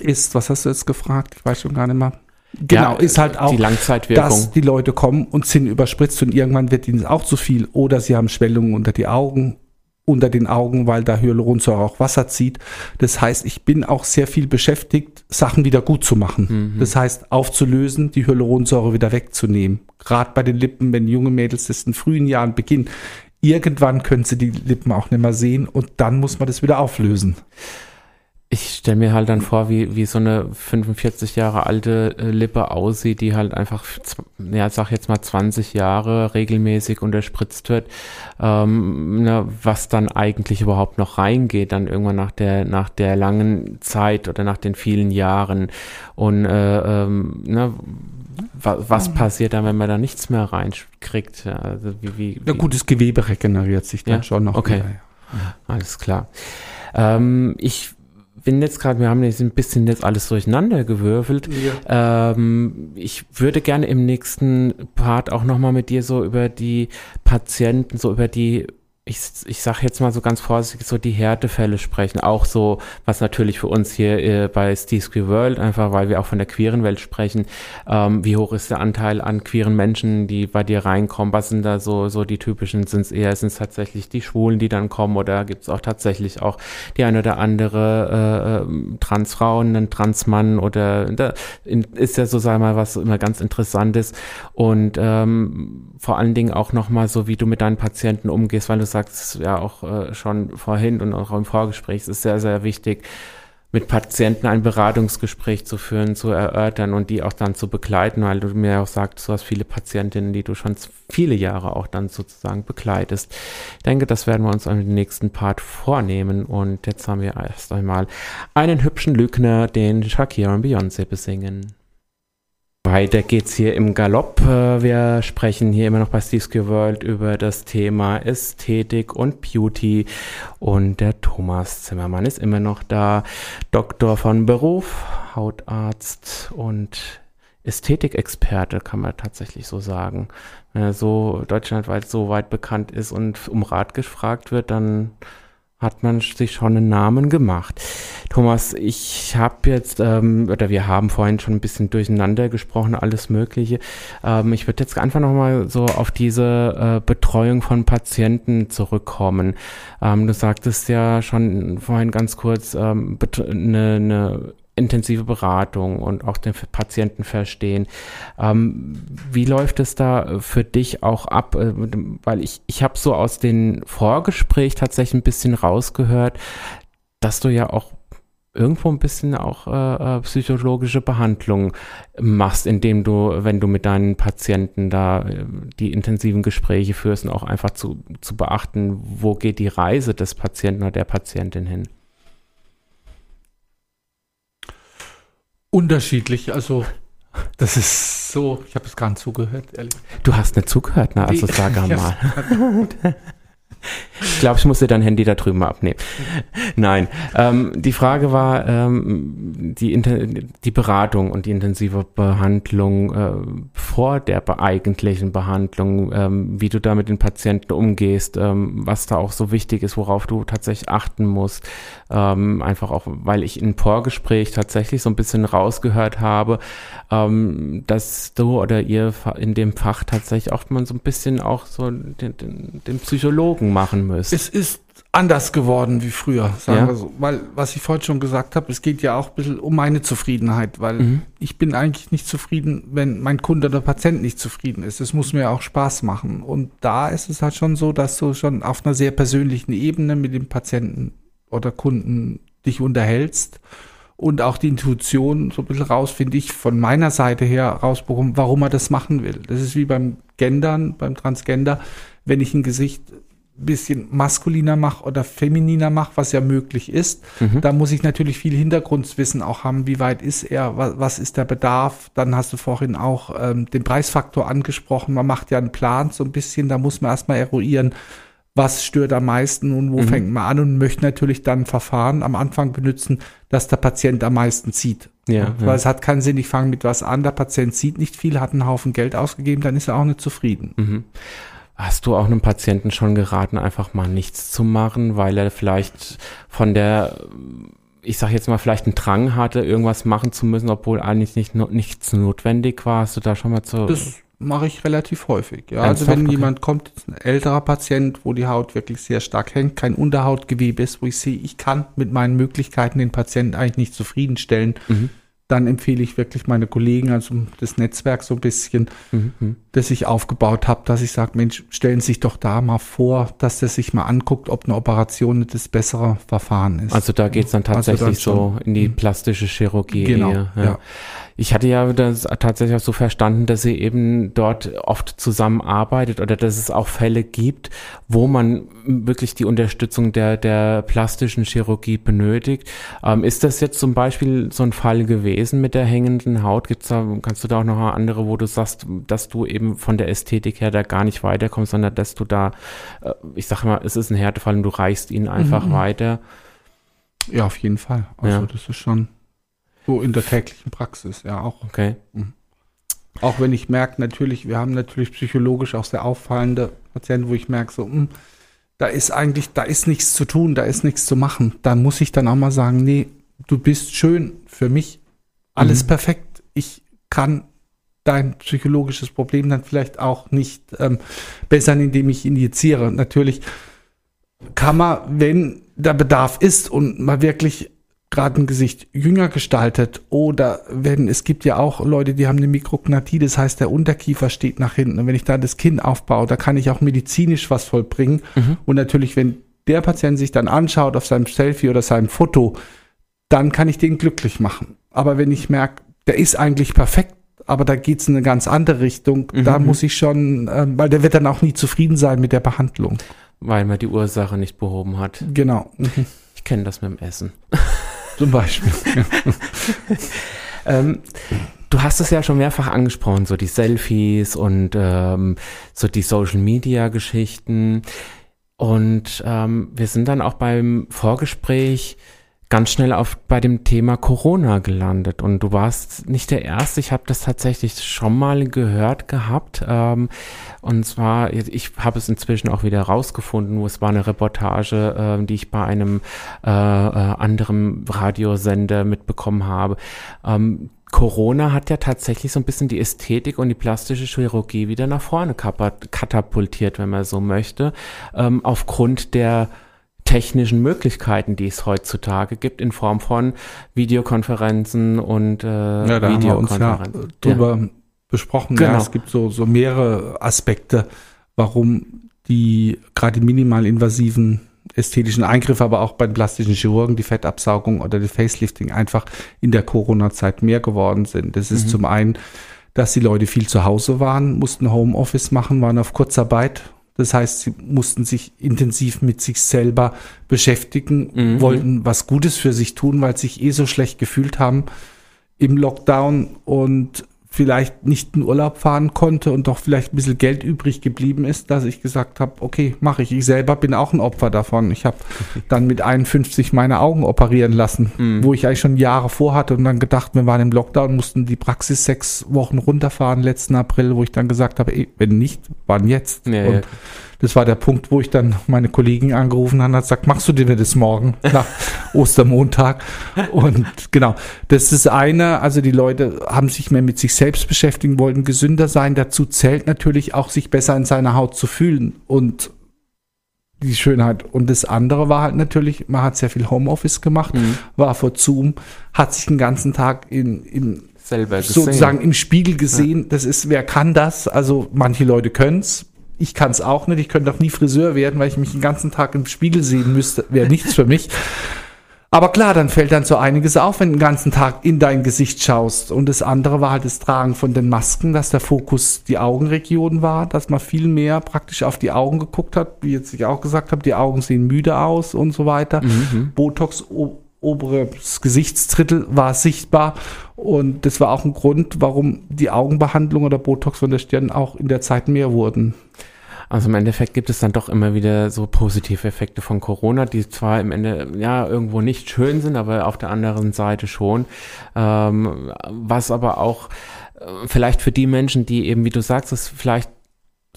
ist, was hast du jetzt gefragt? Ich weiß schon gar nicht mehr. Genau, Ja, ist halt auch, die Langzeitwirkung. dass die Leute kommen und sind überspritzt und irgendwann wird ihnen auch zu viel oder sie haben Schwellungen unter die Augen, unter den Augen, weil da Hyaluronsäure auch Wasser zieht. Das heißt, ich bin auch sehr viel beschäftigt, Sachen wieder gut zu machen. Mhm. Das heißt, aufzulösen, die Hyaluronsäure wieder wegzunehmen. Gerade bei den Lippen, wenn junge Mädels das in frühen Jahren beginnen, irgendwann können sie die Lippen auch nicht mehr sehen und dann muss man das wieder auflösen. Ich stelle mir halt dann vor, wie, wie so eine 45 Jahre alte äh, Lippe aussieht, die halt einfach, ja, sag jetzt mal 20 Jahre regelmäßig unterspritzt wird, ähm, ne, was dann eigentlich überhaupt noch reingeht, dann irgendwann nach der, nach der langen Zeit oder nach den vielen Jahren. Und äh, ähm, ne, wa, was passiert dann, wenn man da nichts mehr reinkriegt? Ja, Also wie, wie, Ja, wie- gutes Gewebe regeneriert sich dann Ja, schon noch. okay. wieder, ja. Alles klar. Ähm, ich bin jetzt gerade, wir haben jetzt ein bisschen jetzt alles durcheinander gewürfelt. Ähm, ich würde gerne im nächsten Part auch nochmal mit dir so über die Patienten, so über die, ich, ich sage jetzt mal so ganz vorsichtig, so die Härtefälle sprechen. Auch so, was natürlich für uns hier äh, bei Queer World, einfach weil wir auch von der queeren Welt sprechen, ähm, wie hoch ist der Anteil an queeren Menschen, die bei dir reinkommen? Was sind da so, so die typischen? Sind es eher, sind es tatsächlich die Schwulen, die dann kommen oder gibt es auch tatsächlich auch die eine oder andere äh, ähm, Transfrauen, einen Transmann oder da ist ja so, wir mal, was immer ganz interessant ist und ähm, vor allen Dingen auch nochmal so, wie du mit deinen Patienten umgehst, weil du sagst ja auch äh, schon vorhin und auch im Vorgespräch, es ist sehr, sehr wichtig, mit Patienten ein Beratungsgespräch zu führen, zu erörtern und die auch dann zu begleiten, weil du mir auch sagst, du hast viele Patientinnen, die du schon viele Jahre auch dann sozusagen begleitest. Ich denke, das werden wir uns im nächsten Part vornehmen und jetzt haben wir erst einmal einen hübschen Lügner, den Shakira und Beyoncé besingen. Weiter geht's hier im Galopp. Äh, Wir sprechen hier immer noch bei Steve's World über das Thema Ästhetik und Beauty. Und der Thomas Zimmermann ist immer noch da. Doktor von Beruf, Hautarzt und Ästhetikexperte, kann man tatsächlich so sagen. Wenn er so deutschlandweit so weit bekannt ist und um Rat gefragt wird, dann hat man sich schon einen Namen gemacht. Thomas, ich habe jetzt, ähm, oder wir haben vorhin schon ein bisschen durcheinander gesprochen, alles Mögliche. Ähm, ich würde jetzt einfach nochmal so auf diese äh, Betreuung von Patienten zurückkommen. Ähm, du sagtest ja schon vorhin ganz kurz, ähm, eine, eine intensive Beratung und auch den Patienten verstehen. Ähm, wie läuft es da für dich auch ab? Äh, dem- Weil ich, ich habe so aus den Vorgespräch tatsächlich ein bisschen rausgehört, dass du ja auch irgendwo ein bisschen auch äh, äh, psychologische Behandlung machst, indem du, wenn du mit deinen Patienten da äh, die intensiven Gespräche führst und auch einfach zu, zu beachten, wo geht die Reise des Patienten oder der Patientin hin. Unterschiedlich, also das ist so, ich habe es gar nicht zugehört, ehrlich. Du hast nicht zugehört, ne? Also sag Ja. Ich glaube, ich muss dir dein Handy da drüben mal abnehmen. Nein, ähm, die Frage war ähm, die, die Beratung und die intensive Behandlung äh, vor der be eigentlichen Behandlung, ähm, wie du da mit den Patienten umgehst, ähm, was da auch so wichtig ist, worauf du tatsächlich achten musst. Ähm, einfach auch, weil ich im Vorgespräch tatsächlich so ein bisschen rausgehört habe, ähm, dass du oder ihr in dem Fach tatsächlich auch mal so ein bisschen auch so den, den, den Psychologen machen müsst. Es ist anders geworden wie früher, sagen Ja. wir so. Weil, was ich vorhin schon gesagt habe, es geht ja auch ein bisschen um meine Zufriedenheit, weil Mhm. ich bin eigentlich nicht zufrieden, wenn mein Kunde oder Patient nicht zufrieden ist. Es muss mir auch Spaß machen. Und da ist es halt schon so, dass du schon auf einer sehr persönlichen Ebene mit dem Patienten oder Kunden dich unterhältst und auch die Intuition so ein bisschen raus, finde ich, von meiner Seite her rausbekommen, warum er das machen will. Das ist wie beim Gendern, beim Transgender, wenn ich ein Gesicht bisschen maskuliner mache oder femininer mache, was ja möglich ist, da muss ich natürlich viel Hintergrundwissen auch haben, wie weit ist er, was, was ist der Bedarf. Dann hast du vorhin auch ähm, den Preisfaktor angesprochen. Man macht ja einen Plan so ein bisschen, da muss man erstmal eruieren, was stört am meisten und wo fängt man an und möchte natürlich dann ein Verfahren am Anfang benutzen, dass der Patient am meisten sieht. Ja, Weil ja. es hat keinen Sinn, ich fange mit was an, der Patient sieht nicht viel, hat einen Haufen Geld ausgegeben, dann ist er auch nicht zufrieden. Mhm. Hast du auch einem Patienten schon geraten, einfach mal nichts zu machen, weil er vielleicht von der, ich sag jetzt mal, vielleicht einen Drang hatte, irgendwas machen zu müssen, obwohl eigentlich nicht, nichts notwendig war? Hast du da schon mal zu. Das mache ich relativ häufig. Ja, Ernsthaft? also wenn Okay. jemand kommt, ein älterer Patient, wo die Haut wirklich sehr stark hängt, kein Unterhautgewebe ist, wo ich sehe, ich kann mit meinen Möglichkeiten den Patienten eigentlich nicht zufriedenstellen, Mhm. Dann empfehle ich wirklich meine Kollegen, also das Netzwerk so ein bisschen, Mhm. das ich aufgebaut habe, dass ich sage, Mensch, stellen Sie sich doch da mal vor, dass der sich mal anguckt, ob eine Operation das bessere Verfahren ist. Also da geht's dann Also tatsächlich dann so in die plastische Chirurgie. Genau, eher, ja. Ich hatte ja das tatsächlich auch so verstanden, dass sie eben dort oft zusammenarbeitet oder dass es auch Fälle gibt, wo man wirklich die Unterstützung der, der plastischen Chirurgie benötigt. Ähm, ist das jetzt zum Beispiel so ein Fall gewesen mit der hängenden Haut? Gibt's da, kannst du da auch noch andere, wo du sagst, dass du eben von der Ästhetik her da gar nicht weiterkommst, sondern dass du da, äh, ich sag mal, es ist ein Härtefall und du reichst ihn einfach Mhm. weiter? ja, auf jeden Fall. Also Ja. das ist schon so in der täglichen Praxis, ja auch. Okay. Auch wenn ich merke, natürlich, wir haben natürlich psychologisch auch sehr auffallende Patienten, wo ich merke, so, hm, da ist eigentlich, da ist nichts zu tun, da ist nichts zu machen. Da muss ich dann auch mal sagen, nee, du bist schön für mich, alles Mhm. perfekt. Ich kann dein psychologisches Problem dann vielleicht auch nicht ähm, bessern, indem ich injiziere. Natürlich kann man, wenn der Bedarf ist und man wirklich gerade ein Gesicht jünger gestaltet oder wenn es gibt ja auch Leute, die haben eine Mikrognathie, das heißt der Unterkiefer steht nach hinten und wenn ich da das Kinn aufbaue, da kann ich auch medizinisch was vollbringen und natürlich, wenn der Patient sich dann anschaut auf seinem Selfie oder seinem Foto, dann kann ich den glücklich machen. Aber wenn ich merke, der ist eigentlich perfekt, aber da geht es in eine ganz andere Richtung, da muss ich schon, ähm, weil der wird dann auch nie zufrieden sein mit der Behandlung. Weil man die Ursache nicht behoben hat. Genau, Ich kenne das mit dem Essen. Zum Beispiel. Ähm, du hast es ja schon mehrfach angesprochen, so die Selfies und ähm, so die Social-Media-Geschichten. Und ähm, wir sind dann auch beim Vorgespräch ganz schnell auf bei dem Thema Corona gelandet. Und du warst nicht der Erste. Ich habe das tatsächlich schon mal gehört gehabt. Ähm, und zwar, ich habe es inzwischen auch wieder rausgefunden, wo es war eine Reportage, ähm, die ich bei einem äh, äh, anderen Radiosender mitbekommen habe. Ähm, Corona hat ja tatsächlich so ein bisschen die Ästhetik und die plastische Chirurgie wieder nach vorne katapultiert, wenn man so möchte, ähm, aufgrund der technischen Möglichkeiten, die es heutzutage gibt, in Form von Videokonferenzen und äh, Ja, da haben wir uns ja Videokonferenzen. drüber besprochen. Genau. Ja, es gibt so, so mehrere Aspekte, warum die gerade die minimal invasiven ästhetischen Eingriffe, aber auch bei den plastischen Chirurgen, die Fettabsaugung oder die Facelifting einfach in der Corona-Zeit mehr geworden sind. Das ist zum einen, dass die Leute viel zu Hause waren, mussten Homeoffice machen, waren auf Kurzarbeit. Das heißt, sie mussten sich intensiv mit sich selber beschäftigen, Mhm. wollten was Gutes für sich tun, weil sie sich eh so schlecht gefühlt haben im Lockdown und vielleicht nicht in Urlaub fahren konnte und doch vielleicht ein bisschen Geld übrig geblieben ist, dass ich gesagt habe, okay, mache ich. Ich selber bin auch ein Opfer davon. Ich habe dann mit 51 meine Augen operieren lassen, wo ich eigentlich schon Jahre vorhatte und dann gedacht, wir waren im Lockdown, mussten die Praxis sechs Wochen runterfahren letzten April, wo ich dann gesagt habe, ey, wenn nicht, wann jetzt? Ja, und ja. Das war der Punkt, wo ich dann meine Kollegen angerufen habe und gesagt, machst du dir das morgen nach Ostermontag? Und genau, das ist eine, also die Leute haben sich mehr mit sich selbst beschäftigen, wollten gesünder sein. Dazu zählt natürlich auch, sich besser in seiner Haut zu fühlen und die Schönheit. Und das andere war halt natürlich, man hat sehr viel Homeoffice gemacht, Mhm. war vor Zoom, hat sich den ganzen Tag in, in sozusagen im Spiegel gesehen. Das ist, wer kann das? Also manche Leute können's. Ich kann es auch nicht. Ich könnte auch nie Friseur werden, weil ich mich den ganzen Tag im Spiegel sehen müsste. Wäre nichts für mich. Aber klar, dann fällt dann so einiges auf, wenn du den ganzen Tag in dein Gesicht schaust. Und das andere war halt das Tragen von den Masken, dass der Fokus die Augenregion war, dass man viel mehr praktisch auf die Augen geguckt hat, wie jetzt ich auch gesagt habe, die Augen sehen müde aus und so weiter. Botox o- oberes Gesichtsdrittel war sichtbar und das war auch ein Grund, warum die Augenbehandlung oder Botox von der Stirn auch in der Zeit mehr wurden. Also im Endeffekt gibt es dann doch immer wieder so positive Effekte von Corona, die zwar im Ende ja irgendwo nicht schön sind, aber auf der anderen Seite schon. Ähm, was aber auch äh, vielleicht für die Menschen, die eben, wie du sagst, es vielleicht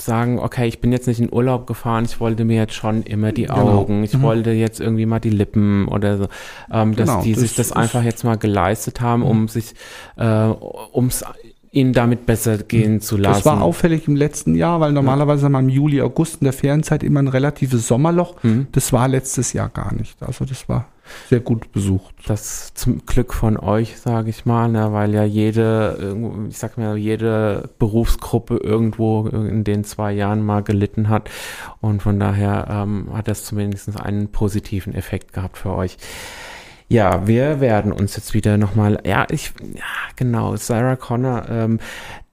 sagen, okay, ich bin jetzt nicht in Urlaub gefahren, ich wollte mir jetzt schon immer die Genau. Augen, ich Mhm. wollte jetzt irgendwie mal die Lippen oder so, ähm, dass Genau, die das sich das einfach jetzt mal geleistet haben, um sich, äh, ums ihnen damit besser gehen zu lassen. Das war auffällig im letzten Jahr, weil normalerweise haben wir im Juli, August in der Ferienzeit immer ein relatives Sommerloch. Mhm. Das war letztes Jahr gar nicht. Also das war sehr gut besucht. Das zum Glück von euch, sage ich mal, ne, weil ja jede, ich sag mal, jede Berufsgruppe irgendwo in den zwei Jahren mal gelitten hat. Und von daher ähm, hat das zumindest einen positiven Effekt gehabt für euch. Ja, wir werden uns jetzt wieder nochmal, ja, ich, ja, genau, Sarah Connor, ähm,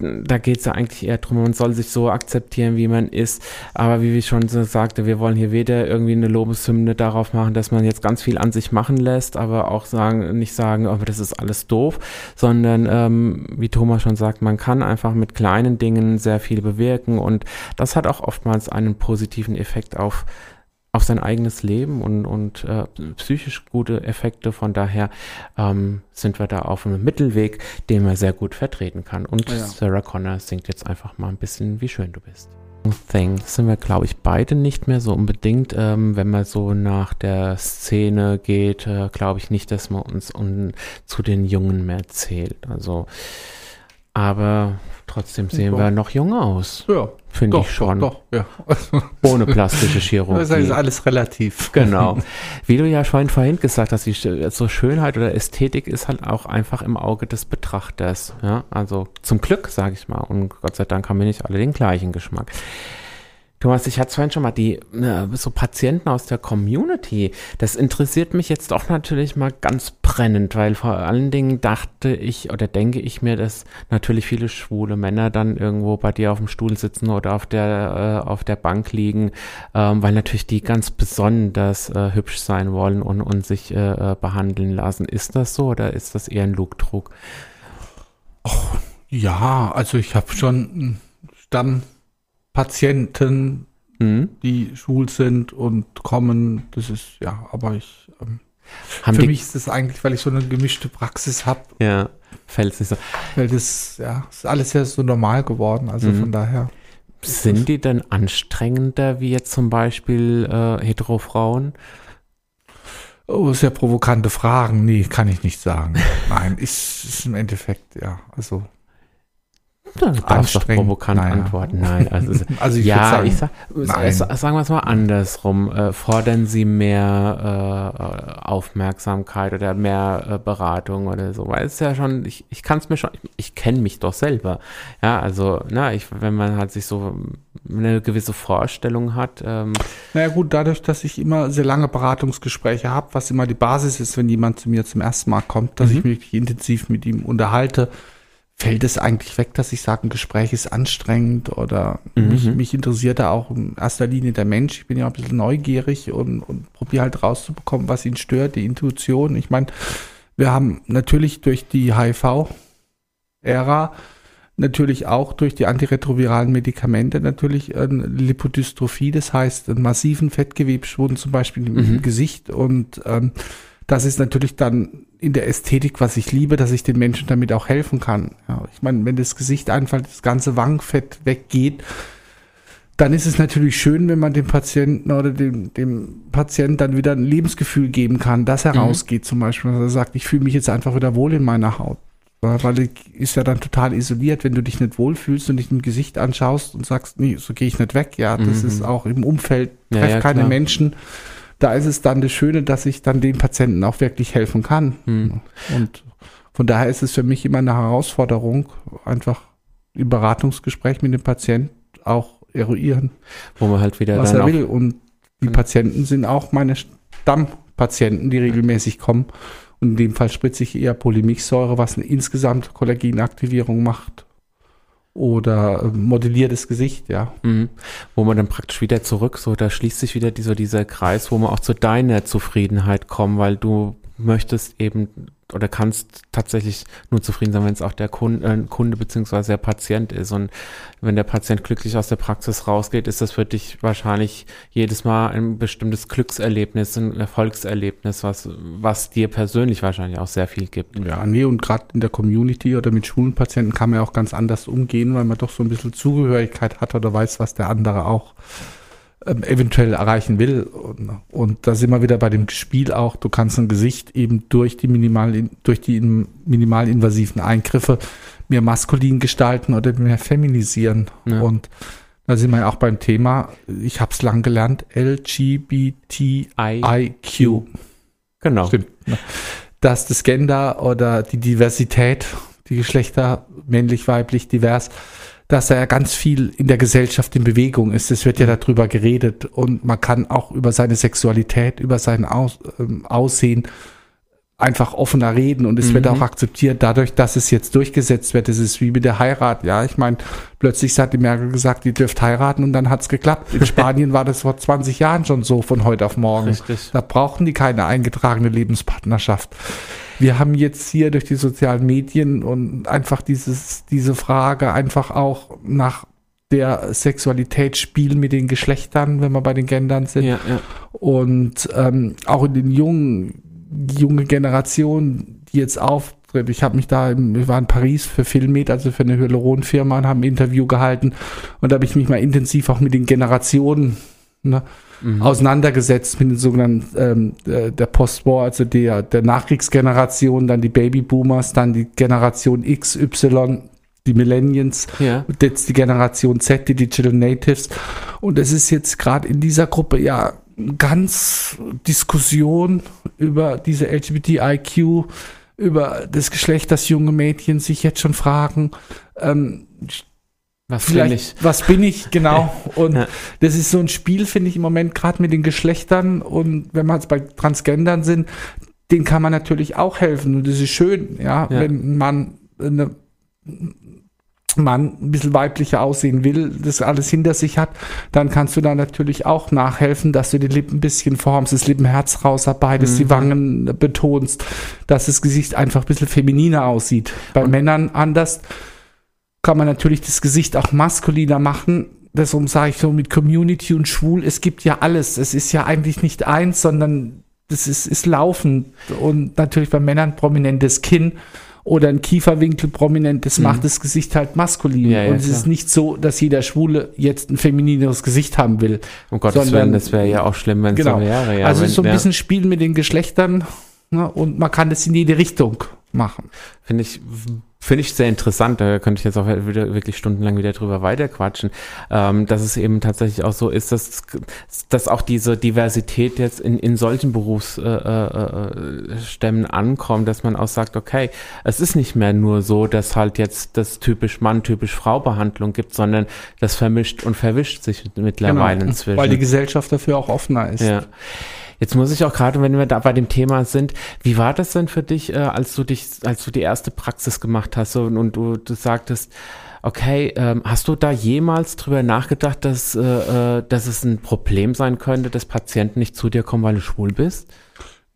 da geht es ja eigentlich eher drum, man soll sich so akzeptieren, wie man ist. Aber wie ich schon so sagte, wir wollen hier weder irgendwie eine Lobeshymne darauf machen, dass man jetzt ganz viel an sich machen lässt, aber auch sagen, nicht sagen, aber das ist alles doof, sondern ähm, wie Thomas schon sagt, man kann einfach mit kleinen Dingen sehr viel bewirken und das hat auch oftmals einen positiven Effekt auf auf sein eigenes Leben und, und äh, psychisch gute Effekte. Von daher ähm, sind wir da auf einem Mittelweg, den man sehr gut vertreten kann. Und Ja. Sarah Connor singt jetzt einfach mal ein bisschen, wie schön du bist. Thing sind wir, glaube ich, beide nicht mehr so unbedingt. Ähm, wenn man so nach der Szene geht, äh, glaube ich nicht, dass man uns un zu den Jungen mehr zählt. Also, aber trotzdem sehen Doch. wir noch jung aus, Ja, finde ich schon. doch, doch, ja. Ohne plastische Chirurgie. Das ist alles relativ. Genau. Wie du ja schon vorhin gesagt hast, die, so Schönheit oder Ästhetik ist halt auch einfach im Auge des Betrachters. Ja? Also zum Glück, sage ich mal. Und Gott sei Dank haben wir nicht alle den gleichen Geschmack. Thomas, ich hatte vorhin schon mal die äh, so Patienten aus der Community. Das interessiert mich jetzt auch natürlich mal ganz brennend, weil vor allen Dingen dachte ich oder denke ich mir, dass natürlich viele schwule Männer dann irgendwo bei dir auf dem Stuhl sitzen oder auf der äh, auf der Bank liegen, ähm, weil natürlich die ganz besonders äh, hübsch sein wollen und, und sich äh, äh, behandeln lassen. Ist das so oder ist das eher ein Lugdruck? Ja, also ich habe schon Stammpatienten, Hm? die schwul sind und kommen. Das ist, ja, aber ich, ähm, für mich ist das eigentlich, weil ich so eine gemischte Praxis habe, ja, fällt es nicht so. weil das, ja, ist alles ja so normal geworden. Also Mhm. von daher. Sind die denn anstrengender wie jetzt zum Beispiel äh, Heterofrauen? Oh, sehr provokante Fragen. Nee, kann ich nicht sagen. Nein, ist, ist im Endeffekt, ja, also. Du darfst doch provokant naja. antworten. Nein, also es- Also ich ja, sagen, ich sag, sa- sagen wir es mal andersrum. Äh, fordern Sie mehr äh, Aufmerksamkeit oder mehr äh, Beratung oder so? Weil es ist ja schon, ich, ich kann es mir schon, ich, ich kenne mich doch selber. Ja, also, na, ich, wenn man halt sich so eine gewisse Vorstellung hat, ähm, Naja gut, dadurch, dass ich immer sehr lange Beratungsgespräche habe, was immer die Basis ist, wenn jemand zu mir zum ersten Mal kommt, dass Mhm. ich mich intensiv mit ihm unterhalte, fällt es eigentlich weg, dass ich sage, ein Gespräch ist anstrengend oder Mhm. mich, mich interessiert da auch in erster Linie der Mensch. Ich bin ja ein bisschen neugierig und, und probiere halt rauszubekommen, was ihn stört, die Intuition. Ich meine, wir haben natürlich durch die HIV-Ära natürlich auch durch die antiretroviralen Medikamente natürlich eine Lipodystrophie, das heißt einen massiven Fettgewebsschwund zum Beispiel im Mhm. Gesicht und ähm, das ist natürlich dann in der Ästhetik, was ich liebe, dass ich den Menschen damit auch helfen kann. Ja, ich meine, wenn das Gesicht einfach das ganze Wangenfett weggeht, dann ist es natürlich schön, wenn man dem Patienten oder dem, dem Patienten dann wieder ein Lebensgefühl geben kann, das herausgeht zum Beispiel, dass er sagt, ich fühle mich jetzt einfach wieder wohl in meiner Haut. Weil ich ist ja dann total isoliert, wenn du dich nicht wohlfühlst und dich im Gesicht anschaust und sagst, nee, so gehe ich nicht weg. Ja, das Mhm. ist auch im Umfeld, Ja, treff ja, keine klar. Menschen. Da ist es dann das Schöne, dass ich dann den Patienten auch wirklich helfen kann. hm. Und von daher ist es für mich immer eine Herausforderung, einfach im Beratungsgespräch mit dem Patienten auch eruieren, wo man halt wieder was er will. Und die Mhm. Patienten sind auch meine Stammpatienten, die regelmäßig kommen. Und in dem Fall spritze ich eher Polymixsäure, was eine insgesamt Kollagenaktivierung macht. Oder äh, modelliertes Gesicht, ja. Mhm. Wo man dann praktisch wieder zurück, so da schließt sich wieder dieser, dieser Kreis, wo man auch zu deiner Zufriedenheit kommt, weil du möchtest eben oder kannst tatsächlich nur zufrieden sein, wenn es auch der Kunde, äh, Kunde beziehungsweise der Patient ist. Und wenn der Patient glücklich aus der Praxis rausgeht, ist das für dich wahrscheinlich jedes Mal ein bestimmtes Glückserlebnis, ein Erfolgserlebnis, was, was dir persönlich wahrscheinlich auch sehr viel gibt. Ja, nee, und gerade in der Community oder mit schwulen Patienten kann man ja auch ganz anders umgehen, weil man doch so ein bisschen Zugehörigkeit hat oder weiß, was der andere auch ähm, eventuell erreichen will. Und, und da sind wir wieder bei dem Spiel auch, du kannst ein Gesicht eben durch die minimal, durch die minimalinvasiven Eingriffe mehr maskulin gestalten oder mehr feminisieren. Ja. Und da sind wir ja auch beim Thema, ich habe es lang gelernt, LGBTIQ. Genau. Stimmt. Ne? Dass das Gender oder die Diversität, die Geschlechter, männlich, weiblich, divers, dass er ganz viel in der Gesellschaft in Bewegung ist. Es wird ja darüber geredet und man kann auch über seine Sexualität, über sein Aus, ähm, Aussehen einfach offener reden und es wird Mhm. auch akzeptiert dadurch, dass es jetzt durchgesetzt wird. Es ist wie mit der Heirat. Ja, ich meine, plötzlich hat die Merkel gesagt, die dürft heiraten und dann hat's geklappt. In Spanien war das vor 20 Jahren schon so von heute auf morgen. Richtig. Da brauchen die keine eingetragene Lebenspartnerschaft. Wir haben jetzt hier durch die sozialen Medien und einfach dieses, diese Frage einfach auch nach der Sexualität spielen mit den Geschlechtern, wenn wir bei den Gendern sind. Ja, ja. Und ähm, auch in den jungen, junge Generation, die jetzt auftritt. Ich habe mich da, wir waren in Paris für Filmed, also für eine Hyaluronfirma und haben ein Interview gehalten. Und da habe ich mich mal intensiv auch mit den Generationen ne, auseinandergesetzt, mit den sogenannten ähm, äh, der Postwar, also der, der Nachkriegsgeneration, dann die Babyboomers, dann die Generation X, Y, die Millennials Ja. jetzt die Generation Z, die Digital Natives. Und es ist jetzt gerade in dieser Gruppe ja ganz Diskussion über diese LGBTIQ, über das Geschlecht, das junge Mädchen sich jetzt schon fragen, ähm, Was bin ich? was bin ich genau? Und Ja. das ist so ein Spiel, finde ich im Moment gerade mit den Geschlechtern und wenn wir jetzt bei Transgendern sind, den kann man natürlich auch helfen und das ist schön, ja, Ja. wenn man eine Mann ein bisschen weiblicher aussehen will, das alles hinter sich hat, dann kannst du da natürlich auch nachhelfen, dass du die Lippen ein bisschen formst, das Lippenherz rausarbeitest, die Wangen betonst, dass das Gesicht einfach ein bisschen femininer aussieht. Bei Männern anders kann man natürlich das Gesicht auch maskuliner machen. Deshalb sage ich so mit Community und schwul, es gibt ja alles. Es ist ja eigentlich nicht eins, sondern das ist, ist laufend. Und natürlich bei Männern prominentes Kinn oder ein Kieferwinkel prominent, das macht das Gesicht halt maskulin. Mhm. Ja, ja, und es klar. ist nicht so, dass jeder Schwule jetzt ein feminineres Gesicht haben will. Um Gottes sondern- Willen, das wäre ja auch schlimm, wenn es Genau. so wäre. Ja, also wenn, es ist so ein bisschen Spiel mit den Geschlechtern ne, und man kann das in jede Richtung machen. Finde ich, finde ich sehr interessant. Da könnte ich jetzt auch wieder wirklich stundenlang wieder drüber weiterquatschen. Ähm, dass es eben tatsächlich auch so ist, dass, dass auch diese Diversität jetzt in, in solchen Berufsstämmen äh, äh, Stämmen ankommt, dass man auch sagt, okay, es ist nicht mehr nur so, dass halt jetzt das typisch Mann, typisch Frau Behandlung gibt, sondern das vermischt und verwischt sich mittlerweile inzwischen. Genau. Weil die Gesellschaft dafür auch offener ist. Ja. Jetzt muss ich auch gerade, wenn wir da bei dem Thema sind, wie war das denn für dich, äh, als du dich, als du die erste Praxis gemacht hast und, und du, du sagtest, okay, ähm, hast du da jemals drüber nachgedacht, dass, äh, äh, dass es ein Problem sein könnte, dass Patienten nicht zu dir kommen, weil du schwul bist?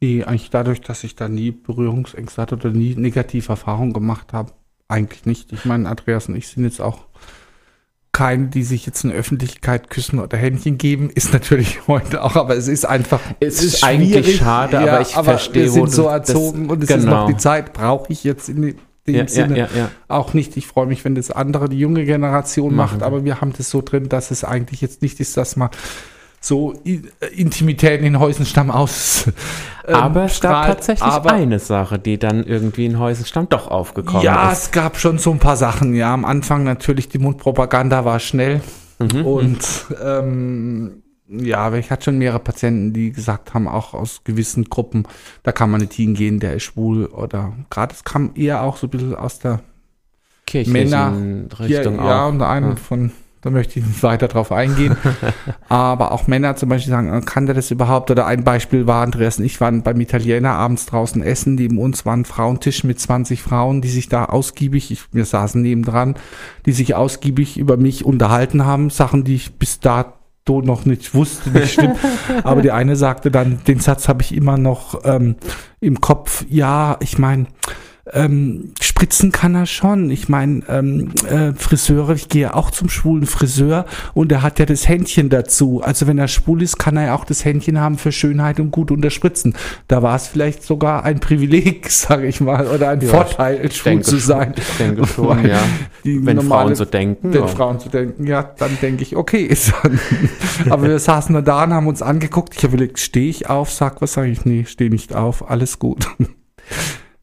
Nee, eigentlich dadurch, dass ich da nie Berührungsängste hatte oder nie negative Erfahrungen gemacht habe. Eigentlich nicht. Ich meine, Andreas und ich sind jetzt auch keine, die sich jetzt in der Öffentlichkeit küssen oder Händchen geben, ist natürlich heute auch, aber es ist einfach. Es ist eigentlich schade, aber ich verstehe, Wir sind so erzogen das- und es ist genau. noch die Zeit, brauche ich jetzt in dem Ja, ja, Sinne ja, ja. auch nicht. Ich freue mich, wenn das andere, die junge Generation Machen. macht, aber wir haben das so drin, dass es eigentlich jetzt nicht ist, dass man so I- Intimitäten in Häusenstamm aus. ähm, Aber es gab strahlt. tatsächlich eine Sache, die dann irgendwie in Häusenstamm doch aufgekommen ja, ist. es gab schon so ein paar Sachen. Ja, am Anfang natürlich die Mundpropaganda war schnell. Mhm, Und ähm, ja, aber ich hatte schon mehrere Patienten, die gesagt haben, auch aus gewissen Gruppen, da kann man nicht hingehen, der ist schwul. Oder gerade es kam eher auch so ein bisschen aus der Kirchlichen Männer Richtung hier, ja, auch. und einen Ja. von, da möchte ich nicht weiter drauf eingehen. Aber auch Männer zum Beispiel sagen, äh, kann der das überhaupt? Oder ein Beispiel war, Andreas und ich waren beim Italiener abends draußen essen, neben uns war ein Frauentisch mit 20 Frauen, die sich da ausgiebig, ich, wir saßen nebendran, die sich ausgiebig über mich unterhalten haben, Sachen, die ich bis dato noch nicht wusste, nicht stimmt. Aber die eine sagte dann, den Satz habe ich immer noch ähm, im Kopf, ja, ich meine, ähm, spritzen kann er schon. Ich meine, ähm, äh, Friseure, ich gehe auch zum schwulen Friseur und er hat ja das Händchen dazu. Also wenn er schwul ist, kann er ja auch das Händchen haben für Schönheit und gut unterspritzen. Da war es vielleicht sogar ein Privileg, sage ich mal, oder ein Ja, Vorteil, schwul denke zu sein. Ich denke schon, ja. Wenn normale- Frauen so denken. Wenn. Frauen zu denken, ja, dann denke ich, okay. ist dann. Aber wir saßen da und haben uns angeguckt. Ich habe überlegt, stehe ich auf, sag was sage ich? Nee, stehe nicht auf, alles gut.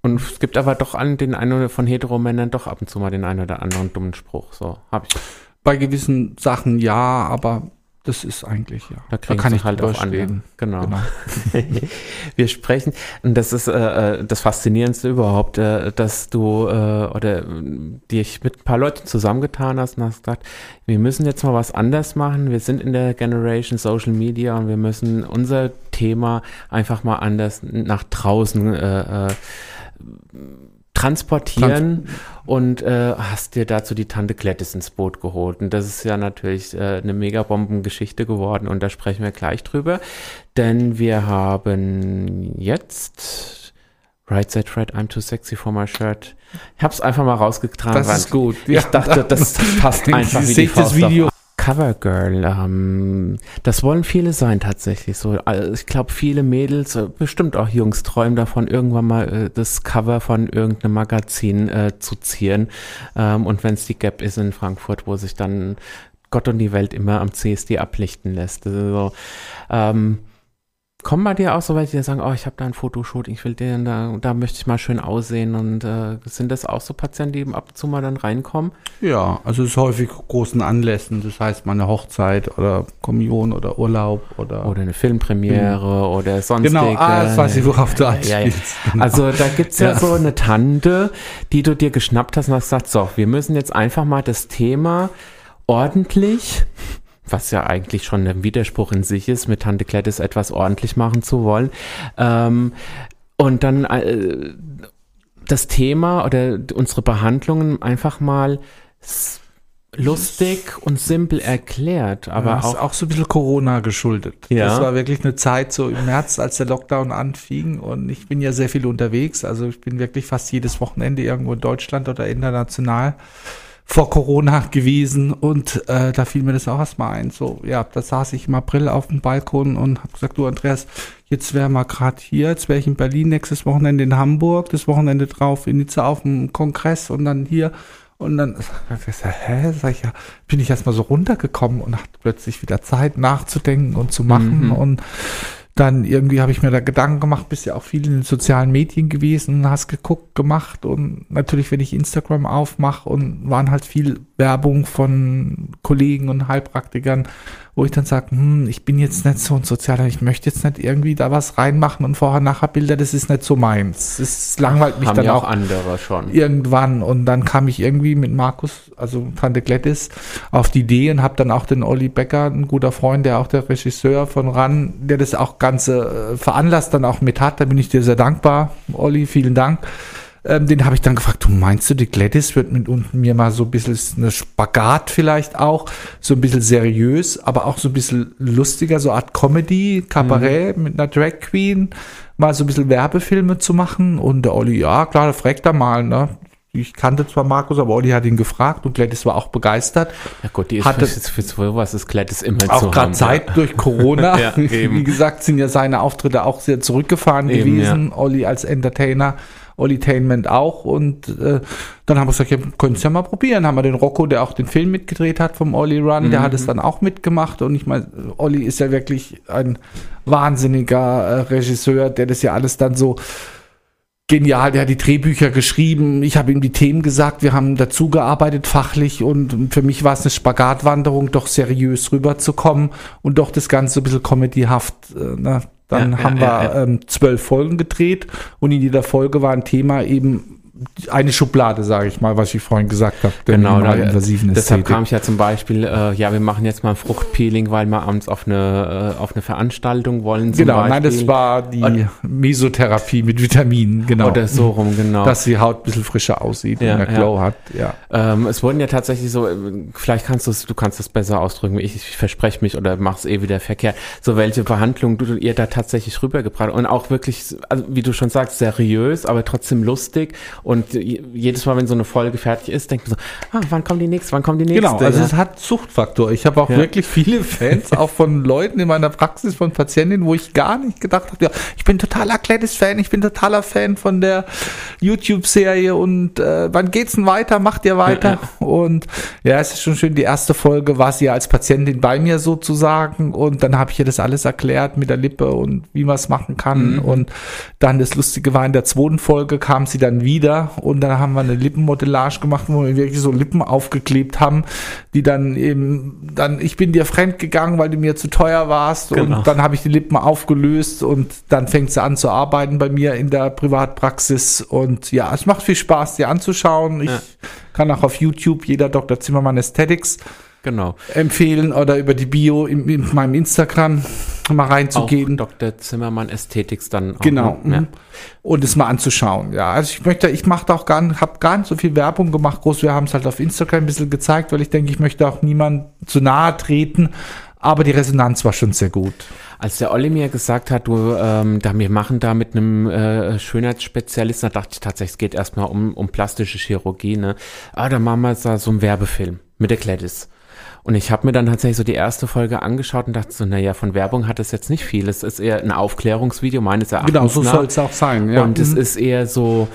Und es gibt aber doch an den einen oder von Heteromännern doch ab und zu mal den einen oder anderen dummen Spruch. So, hab ich. Bei gewissen Sachen ja, aber das ist eigentlich, ja. Da, kriegen kann ich halt auch an. stehen. Genau. Genau. Wir sprechen, und das ist äh, äh, das Faszinierendste überhaupt, äh, dass du äh, oder äh, dich mit ein paar Leuten zusammengetan hast und hast gesagt, wir müssen jetzt mal was anders machen. Wir sind in der Generation Social Media und wir müssen unser Thema einfach mal anders nach draußen äh, transportieren und äh, hast dir dazu die Tante Gladys ins Boot geholt. Und das ist ja natürlich äh, eine Megabombengeschichte geworden und da sprechen wir gleich drüber. Denn wir haben jetzt Right Side Fred, I'm too sexy for my shirt. Ich hab's einfach mal rausgetragen. Das ist gut. Ich dachte, das passt einfach wie die seht das Faust Video. Covergirl, ähm, das wollen viele sein tatsächlich. So, also ich glaube, viele Mädels, äh, bestimmt auch Jungs, träumen davon, irgendwann mal äh, das Cover von irgendeinem Magazin äh, zu zieren. Ähm, und wenn es die Gap ist in Frankfurt, wo sich dann Gott und die Welt immer am CSD ablichten lässt. Also, ähm, Kommen bei dir auch so welche, die sagen, oh, ich habe da ein Fotoshoot, ich will den, da, da möchte ich mal schön aussehen und äh, sind das auch so Patienten, die ab und zu mal dann reinkommen? Ja, also es ist häufig großen Anlässen, das heißt mal eine Hochzeit oder Kommunion oder Urlaub oder. Oder eine Filmpremiere oder sonstige. genau, ah, das weiß ich, worauf du ja, ja. anspielst. Genau. Also da gibt's ja, Ja. so eine Tante, die du dir geschnappt hast und hast gesagt, so, wir müssen jetzt einfach mal das Thema ordentlich, was ja eigentlich schon ein Widerspruch in sich ist, mit Tante Gladys etwas ordentlich machen zu wollen. Ähm, und dann äh, das Thema oder unsere Behandlungen einfach mal lustig und simpel erklärt, aber auch, auch auch so ein bisschen Corona geschuldet. Ja. Das war wirklich eine Zeit so im März, als der Lockdown anfing und ich bin ja sehr viel unterwegs. Also ich bin wirklich fast jedes Wochenende irgendwo in Deutschland oder international vor Corona gewesen und äh, da fiel mir das auch erstmal ein. So, ja, da saß ich im April auf dem Balkon und habe gesagt, du Andreas, jetzt wäre mal gerade hier, jetzt wäre ich in Berlin, nächstes Wochenende in Hamburg, das Wochenende drauf in Nizza auf dem Kongress und dann hier und dann hab ich gesagt, hä, sag ich ja, bin ich erstmal so runtergekommen und hatte plötzlich wieder Zeit nachzudenken und zu machen Mhm. und dann irgendwie habe ich mir da Gedanken gemacht, bist ja auch viel in den sozialen Medien gewesen hast geguckt, gemacht und natürlich, wenn ich Instagram aufmache und waren halt viel Werbung von Kollegen und Heilpraktikern, wo ich dann sage, hm, ich bin jetzt nicht so ein Sozialer, ich möchte jetzt nicht irgendwie da was reinmachen und vorher nachher Bilder, das ist nicht so meins. Das langweilt mich haben dann ja auch auch andere schon. irgendwann und dann kam ich irgendwie mit Markus, also Tante Gladys, auf die Idee und habe dann auch den Olli Becker, ein guter Freund, der auch der Regisseur von RAN, der das auch Ganze äh, veranlasst dann auch mit hat, da bin ich dir sehr dankbar, Olli, vielen Dank. Ähm, den habe ich dann gefragt, du meinst du, die Gladys wird mit und mir mal so ein bisschen eine Spagat vielleicht auch, so ein bisschen seriös, aber auch so ein bisschen lustiger, so Art Comedy, Kabarett mit einer Drag Queen, mal so ein bisschen Werbefilme zu machen und der Olli, ja klar, da fragt er mal, ne? Ich kannte zwar Markus, aber Olli hat ihn gefragt und Gladys war auch begeistert. Ja gut, die ist Hatte- für, für sowas ist Gladys immer Auch gerade Zeit durch Corona. Ja. Wie gesagt, sind ja seine Auftritte auch sehr zurückgefahren Eben, gewesen. Olli als Entertainer, Ollitainment auch. Und äh, dann haben wir gesagt, ja, können es ja mal probieren. Haben wir den Rocco, der auch den Film mitgedreht hat vom Olli Run, der hat es dann auch mitgemacht. Und ich meine, Olli ist ja wirklich ein wahnsinniger äh, Regisseur, der das ja alles dann so genial, der hat die Drehbücher geschrieben, ich habe ihm die Themen gesagt, wir haben dazu gearbeitet fachlich und für mich war es eine Spagatwanderung, doch seriös rüberzukommen und doch das Ganze ein bisschen comedyhaft. Äh, ne? Dann Ja, ja, haben wir ja, ja. Ähm, zwölf Folgen gedreht und in jeder Folge war ein Thema eben eine Schublade, sage ich mal, was ich vorhin gesagt habe, Genau, da, minimalinvasiven deshalb Ästhetik. kam ich ja zum Beispiel, äh, ja, wir machen jetzt mal ein Fruchtpeeling, weil wir abends auf eine, äh, auf eine Veranstaltung wollen. Genau, Beispiel. nein, das war die Und- Mesotherapie mit Vitaminen, genau. Oder so rum, genau. Dass die Haut ein bisschen frischer aussieht Ja, und mehr ja. Glow hat, ja. Ähm, es wurden ja tatsächlich so, vielleicht kannst du es, du kannst es besser ausdrücken, ich, ich verspreche mich oder mach's eh wieder verkehrt, so welche Behandlung du, du ihr da tatsächlich rübergebracht und auch wirklich, also wie du schon sagst, seriös, aber trotzdem lustig Und je- jedes Mal, wenn so eine Folge fertig ist, denkt man so, ah, wann kommt die nächste, wann kommt die nächste? Genau, also ja. es hat Suchtfaktor. Ich habe auch Ja. wirklich viele Fans, auch von Leuten in meiner Praxis, von Patientinnen, wo ich gar nicht gedacht habe, ja, ich bin totaler Gladys-Fan, ich bin totaler Fan von der YouTube-Serie und äh, wann geht's denn weiter? Macht ihr weiter? Und ja, es ist schon schön, die erste Folge war sie ja als Patientin bei mir sozusagen und dann habe ich ihr das alles erklärt mit der Lippe und wie man es machen kann Mhm. und dann das Lustige war, in der zweiten Folge kam sie dann wieder und dann haben wir eine Lippenmodellage gemacht, wo wir wirklich so Lippen aufgeklebt haben, die dann eben, dann, ich bin dir fremd gegangen, weil du mir zu teuer warst Genau. und dann habe ich die Lippen aufgelöst und dann fängt sie an zu arbeiten bei mir in der Privatpraxis und ja, es macht viel Spaß, sie anzuschauen. Ich Ja. kann auch auf YouTube jeder Dr. Zimmermann Aesthetics genau. empfehlen oder über die Bio in, in meinem Instagram mal Auch reinzugehen. Dr. Zimmermann Ästhetics dann auch. Genau. ne? Ja. mhm. Und es mal anzuschauen. Ja, also ich möchte, ich mache da auch gar nicht, habe gar nicht so viel Werbung gemacht. Groß, wir haben es halt auf Instagram ein bisschen gezeigt, weil ich denke, ich möchte auch niemand zu nahe treten. Aber die Resonanz war schon sehr gut. Als der Olli mir gesagt hat, du, ähm, da, wir machen da mit einem äh, Schönheitsspezialisten, da dachte ich tatsächlich, es geht erstmal um, um plastische Chirurgie, ne? Ah, dann machen wir da so einen Werbefilm mit der Gladys. Und ich habe mir dann tatsächlich so die erste Folge angeschaut und dachte so, naja, von Werbung hat es jetzt nicht viel. Es ist eher ein Aufklärungsvideo, meines Erachtens Genau, so soll es auch sein. Ja. Und es Mhm. ist eher so,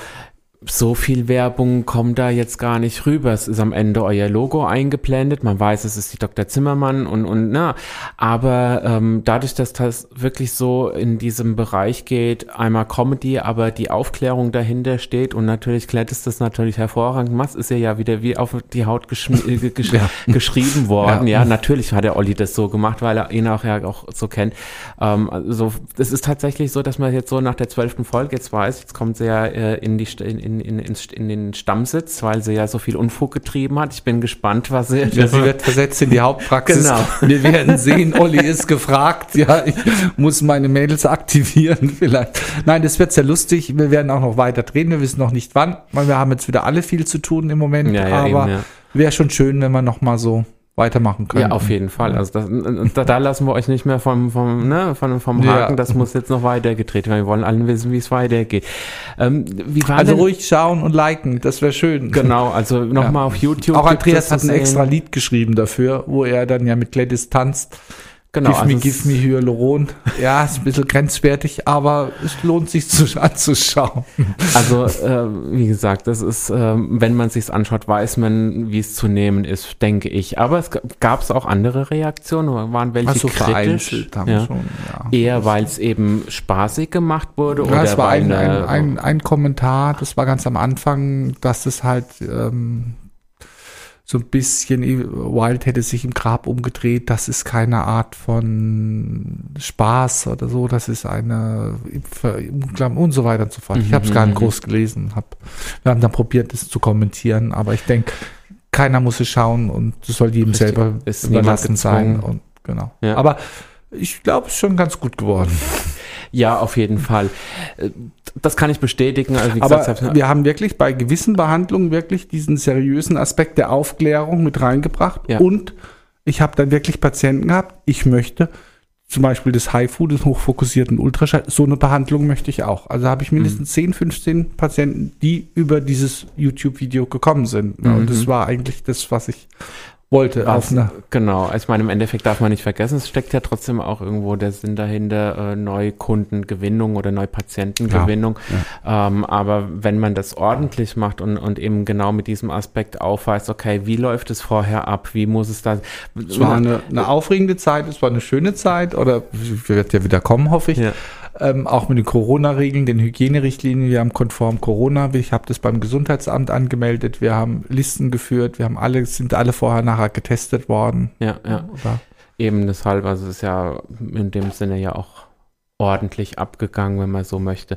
so viel Werbung kommt da jetzt gar nicht rüber. Es ist am Ende euer Logo eingeblendet. Man weiß, es ist die Dr. Zimmermann und, und na. Aber ähm, dadurch, dass das wirklich so in diesem Bereich geht, einmal Comedy, aber die Aufklärung dahinter steht und natürlich Klett ist das natürlich hervorragend. gemacht. ist ja ja wieder wie auf die Haut äh, gesch Ja. geschrieben worden. Ja. Ja. natürlich hat der Olli das so gemacht, weil er ihn auch ja auch so kennt. Ähm, also es ist tatsächlich so, dass man jetzt so nach der zwölften Folge jetzt weiß, jetzt kommt sie ja äh, in, die, in, in, in, in, in den Stammsitz, weil sie ja so viel Unfug getrieben hat. Ich bin gespannt, was sie... Ja, sie wird versetzt in die Hauptpraxis. Genau. Wir werden sehen, Olli ist gefragt. Ja, ich muss meine Mädels aktivieren vielleicht. Nein, das wird sehr lustig. Wir werden auch noch weiter drehen. Wir wissen noch nicht wann, weil wir haben jetzt wieder alle viel zu tun im Moment. Ja, ja, aber wäre schon schön, wenn wir noch mal so weitermachen können. Ja, auf jeden Fall. Also das, da, da lassen wir euch nicht mehr vom, vom, ne, vom, vom Ja. Haken. Das muss jetzt noch weiter gedreht werden. Wir wollen alle wissen, wie es weitergeht. Ähm, wie war Also denn, ruhig schauen und liken, das wäre schön. Genau, also nochmal Ja. auf YouTube. Auch Andreas hat ein extra Lied geschrieben dafür, wo er dann ja mit Gladys tanzt. Genau, give me, also give es- me Hyaluron. Ja, ist ein bisschen grenzwertig, aber es lohnt sich zu, anzuschauen. Also, äh, wie gesagt, das ist, ähm, wenn man sich's anschaut, weiß man, wie es zu nehmen ist, denke ich. Aber es gab es auch andere Reaktionen, waren welche Also kritisch? Ja. schon, ja. Eher, weil es eben spaßig gemacht wurde Ja, oder es war ein, ein, ein, ein Kommentar, das war ganz am Anfang, dass es halt ähm, so ein bisschen, Wild hätte sich im Grab umgedreht, das ist keine Art von Spaß oder so, das ist eine und so weiter und so fort. Ich habe es gar nicht Mhm. groß gelesen. Hab, wir haben dann probiert, das zu kommentieren, aber ich denke, keiner muss es schauen und es soll jedem Richtig. selber Ist überlassen sein. Und, genau. Ja. Aber ich glaube, es ist schon ganz gut geworden. Ja, auf jeden Fall. Äh, Das kann ich bestätigen. Also, wie Aber gesagt, wir haben wirklich bei gewissen Behandlungen wirklich diesen seriösen Aspekt der Aufklärung mit reingebracht. Ja. Und ich habe dann wirklich Patienten gehabt, ich möchte zum Beispiel das HIFU, des hochfokussierten Ultraschall, so eine Behandlung möchte ich auch. Also habe ich Mhm. mindestens 10, 15 Patienten, die über dieses YouTube-Video gekommen sind. Mhm. Und das war eigentlich das, was ich wollte. Was, Auf einer, genau, ich meine, im Endeffekt darf man nicht vergessen, es steckt ja trotzdem auch irgendwo der Sinn dahinter, äh, Neukundengewinnung oder Neupatientengewinnung. Ähm, aber wenn man das ordentlich macht und, und eben genau mit diesem Aspekt aufweist, okay, wie läuft es vorher ab, wie muss es da... es war eine, eine aufregende Zeit, es war eine schöne Zeit oder wird ja wieder kommen, hoffe ich. Ja. Ähm, auch mit den Corona-Regeln, den Hygienerichtlinien. Wir haben konform Corona. Ich habe das beim Gesundheitsamt angemeldet. Wir haben Listen geführt. Wir haben alle, sind alle vorher nachher getestet worden. ja, ja. Oder? Eben deshalb, also es ist ja in dem Sinne ja auch ordentlich abgegangen, wenn man so möchte.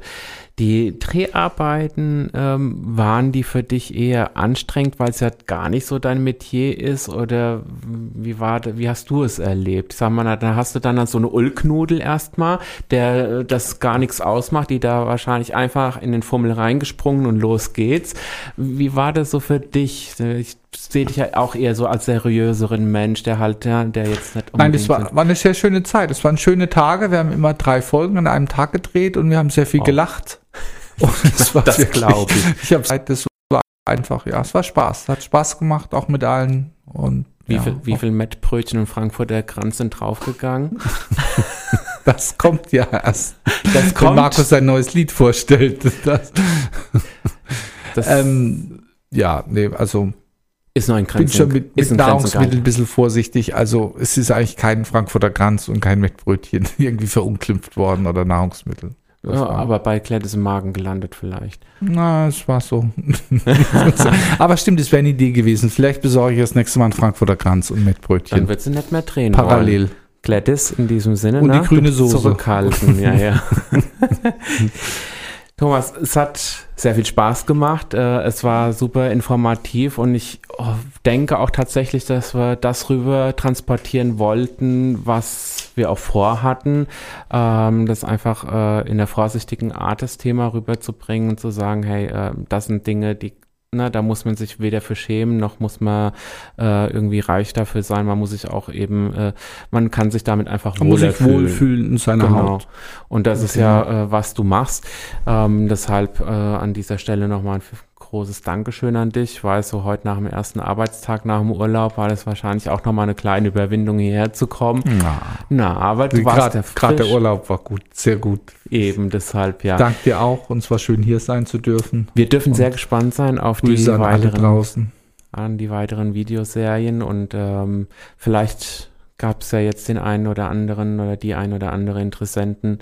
Die Dreharbeiten, ähm, waren die für dich eher anstrengend, weil es ja gar nicht so dein Metier ist oder wie war wie hast du es erlebt? Sag mal, da hast du dann so eine Ulknudel erstmal, der äh, das gar nichts ausmacht, die da wahrscheinlich einfach in den Fummel reingesprungen und los geht's. Wie war das so für dich? Ich sehe dich ja auch eher so als seriöseren Mensch, der halt, ja, der jetzt nicht Nein, das unbedingt war, war eine sehr schöne Zeit. Es waren schöne Tage. Wir haben immer drei Folgen an einem Tag gedreht und wir haben sehr viel Wow. gelacht. Und es war Das wirklich- glaub ich. Ich habe Zeit, das war einfach, ja, es war Spaß. Hat Spaß gemacht, auch mit allen. Und Wie, ja, viel, wie viel Mettbrötchen und Frankfurter Kranz sind draufgegangen? Das kommt ja erst, Das wenn kommt. Markus sein neues Lied vorstellt. Das, Das ähm, ja, nee, also ist noch ein bin Grenzen, schon mit, mit Nahrungsmitteln ein bisschen vorsichtig. Also es ist eigentlich kein Frankfurter Kranz und kein Mettbrötchen irgendwie verunglimpft worden oder Nahrungsmittel. Ja, aber bei Klett ist im Magen gelandet vielleicht. Na, es war so. aber stimmt, es wäre eine Idee gewesen. Vielleicht besorge ich das nächste Mal einen Frankfurter Kranz und Dann Mettbrötchen. wird sie nicht mehr drehen wollen. Parallel. Gladys in diesem Sinne. Und die ne? grüne Soße. Zurückhalten, ja, ja. Thomas, es hat sehr viel Spaß gemacht. Äh, Es war super informativ und ich oh, denke auch tatsächlich, dass wir das rüber transportieren wollten, was wir auch vorhatten. Ähm, Das einfach äh, in der vorsichtigen Art das Thema rüberzubringen und zu sagen, hey, äh, das sind Dinge, die na, da muss man sich weder für schämen, noch muss man äh, irgendwie reich dafür sein. Man muss sich auch eben, äh, man kann sich damit einfach Man muss sich fühlen. wohlfühlen in seiner Genau. Haut. Und das ist ja, äh, was du machst. Ähm, deshalb äh, an dieser Stelle nochmal ein großes Dankeschön an dich. Ich weiß, so heute nach dem ersten Arbeitstag nach dem Urlaub war das wahrscheinlich auch nochmal eine kleine Überwindung, hierher zu kommen. Ja. Na, aber du warst ja Gerade der. Urlaub war gut, sehr gut. Eben, deshalb ja. Dank dir auch und es war schön hier sein zu dürfen. Wir dürfen sehr gespannt sein auf die an alle weiteren draußen. an die weiteren Videoserien und ähm, vielleicht gab es ja jetzt den einen oder anderen oder die ein oder andere Interessenten,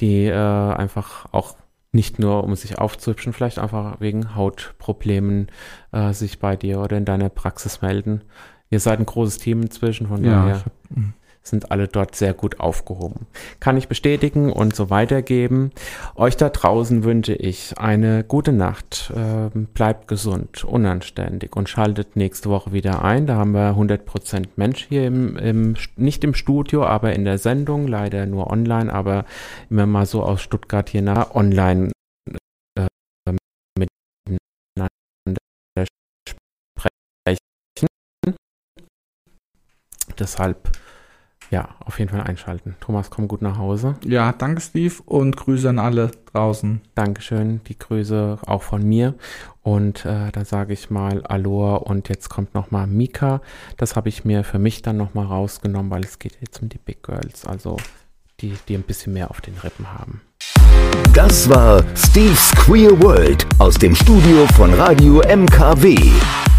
die äh, einfach auch nicht nur um sich aufzuhübschen, vielleicht einfach wegen Hautproblemen äh, sich bei dir oder in deiner Praxis melden. Ihr seid ein großes Team inzwischen, von Ja, daher ich hab- hm. Sind alle dort sehr gut aufgehoben. Kann ich bestätigen und so weitergeben. Euch da draußen wünsche ich eine gute Nacht. Ähm, bleibt gesund, unanständig und schaltet nächste Woche wieder ein. Da haben wir 100% Mensch hier im, im, nicht im Studio, aber in der Sendung. Leider nur online, aber immer mal so aus Stuttgart hier nach online äh, miteinander sprechen. Deshalb ja, auf jeden Fall einschalten. Thomas, komm gut nach Hause. Ja, danke Steve und Grüße an alle draußen. Dankeschön, die Grüße auch von mir. Und äh, da sage ich mal Aloha und jetzt kommt nochmal Mika. Das habe ich mir für mich dann nochmal rausgenommen, weil es geht jetzt um die Big Girls, also die, die ein bisschen mehr auf den Rippen haben. Das war Steve's Queer World aus dem Studio von Radio MKW.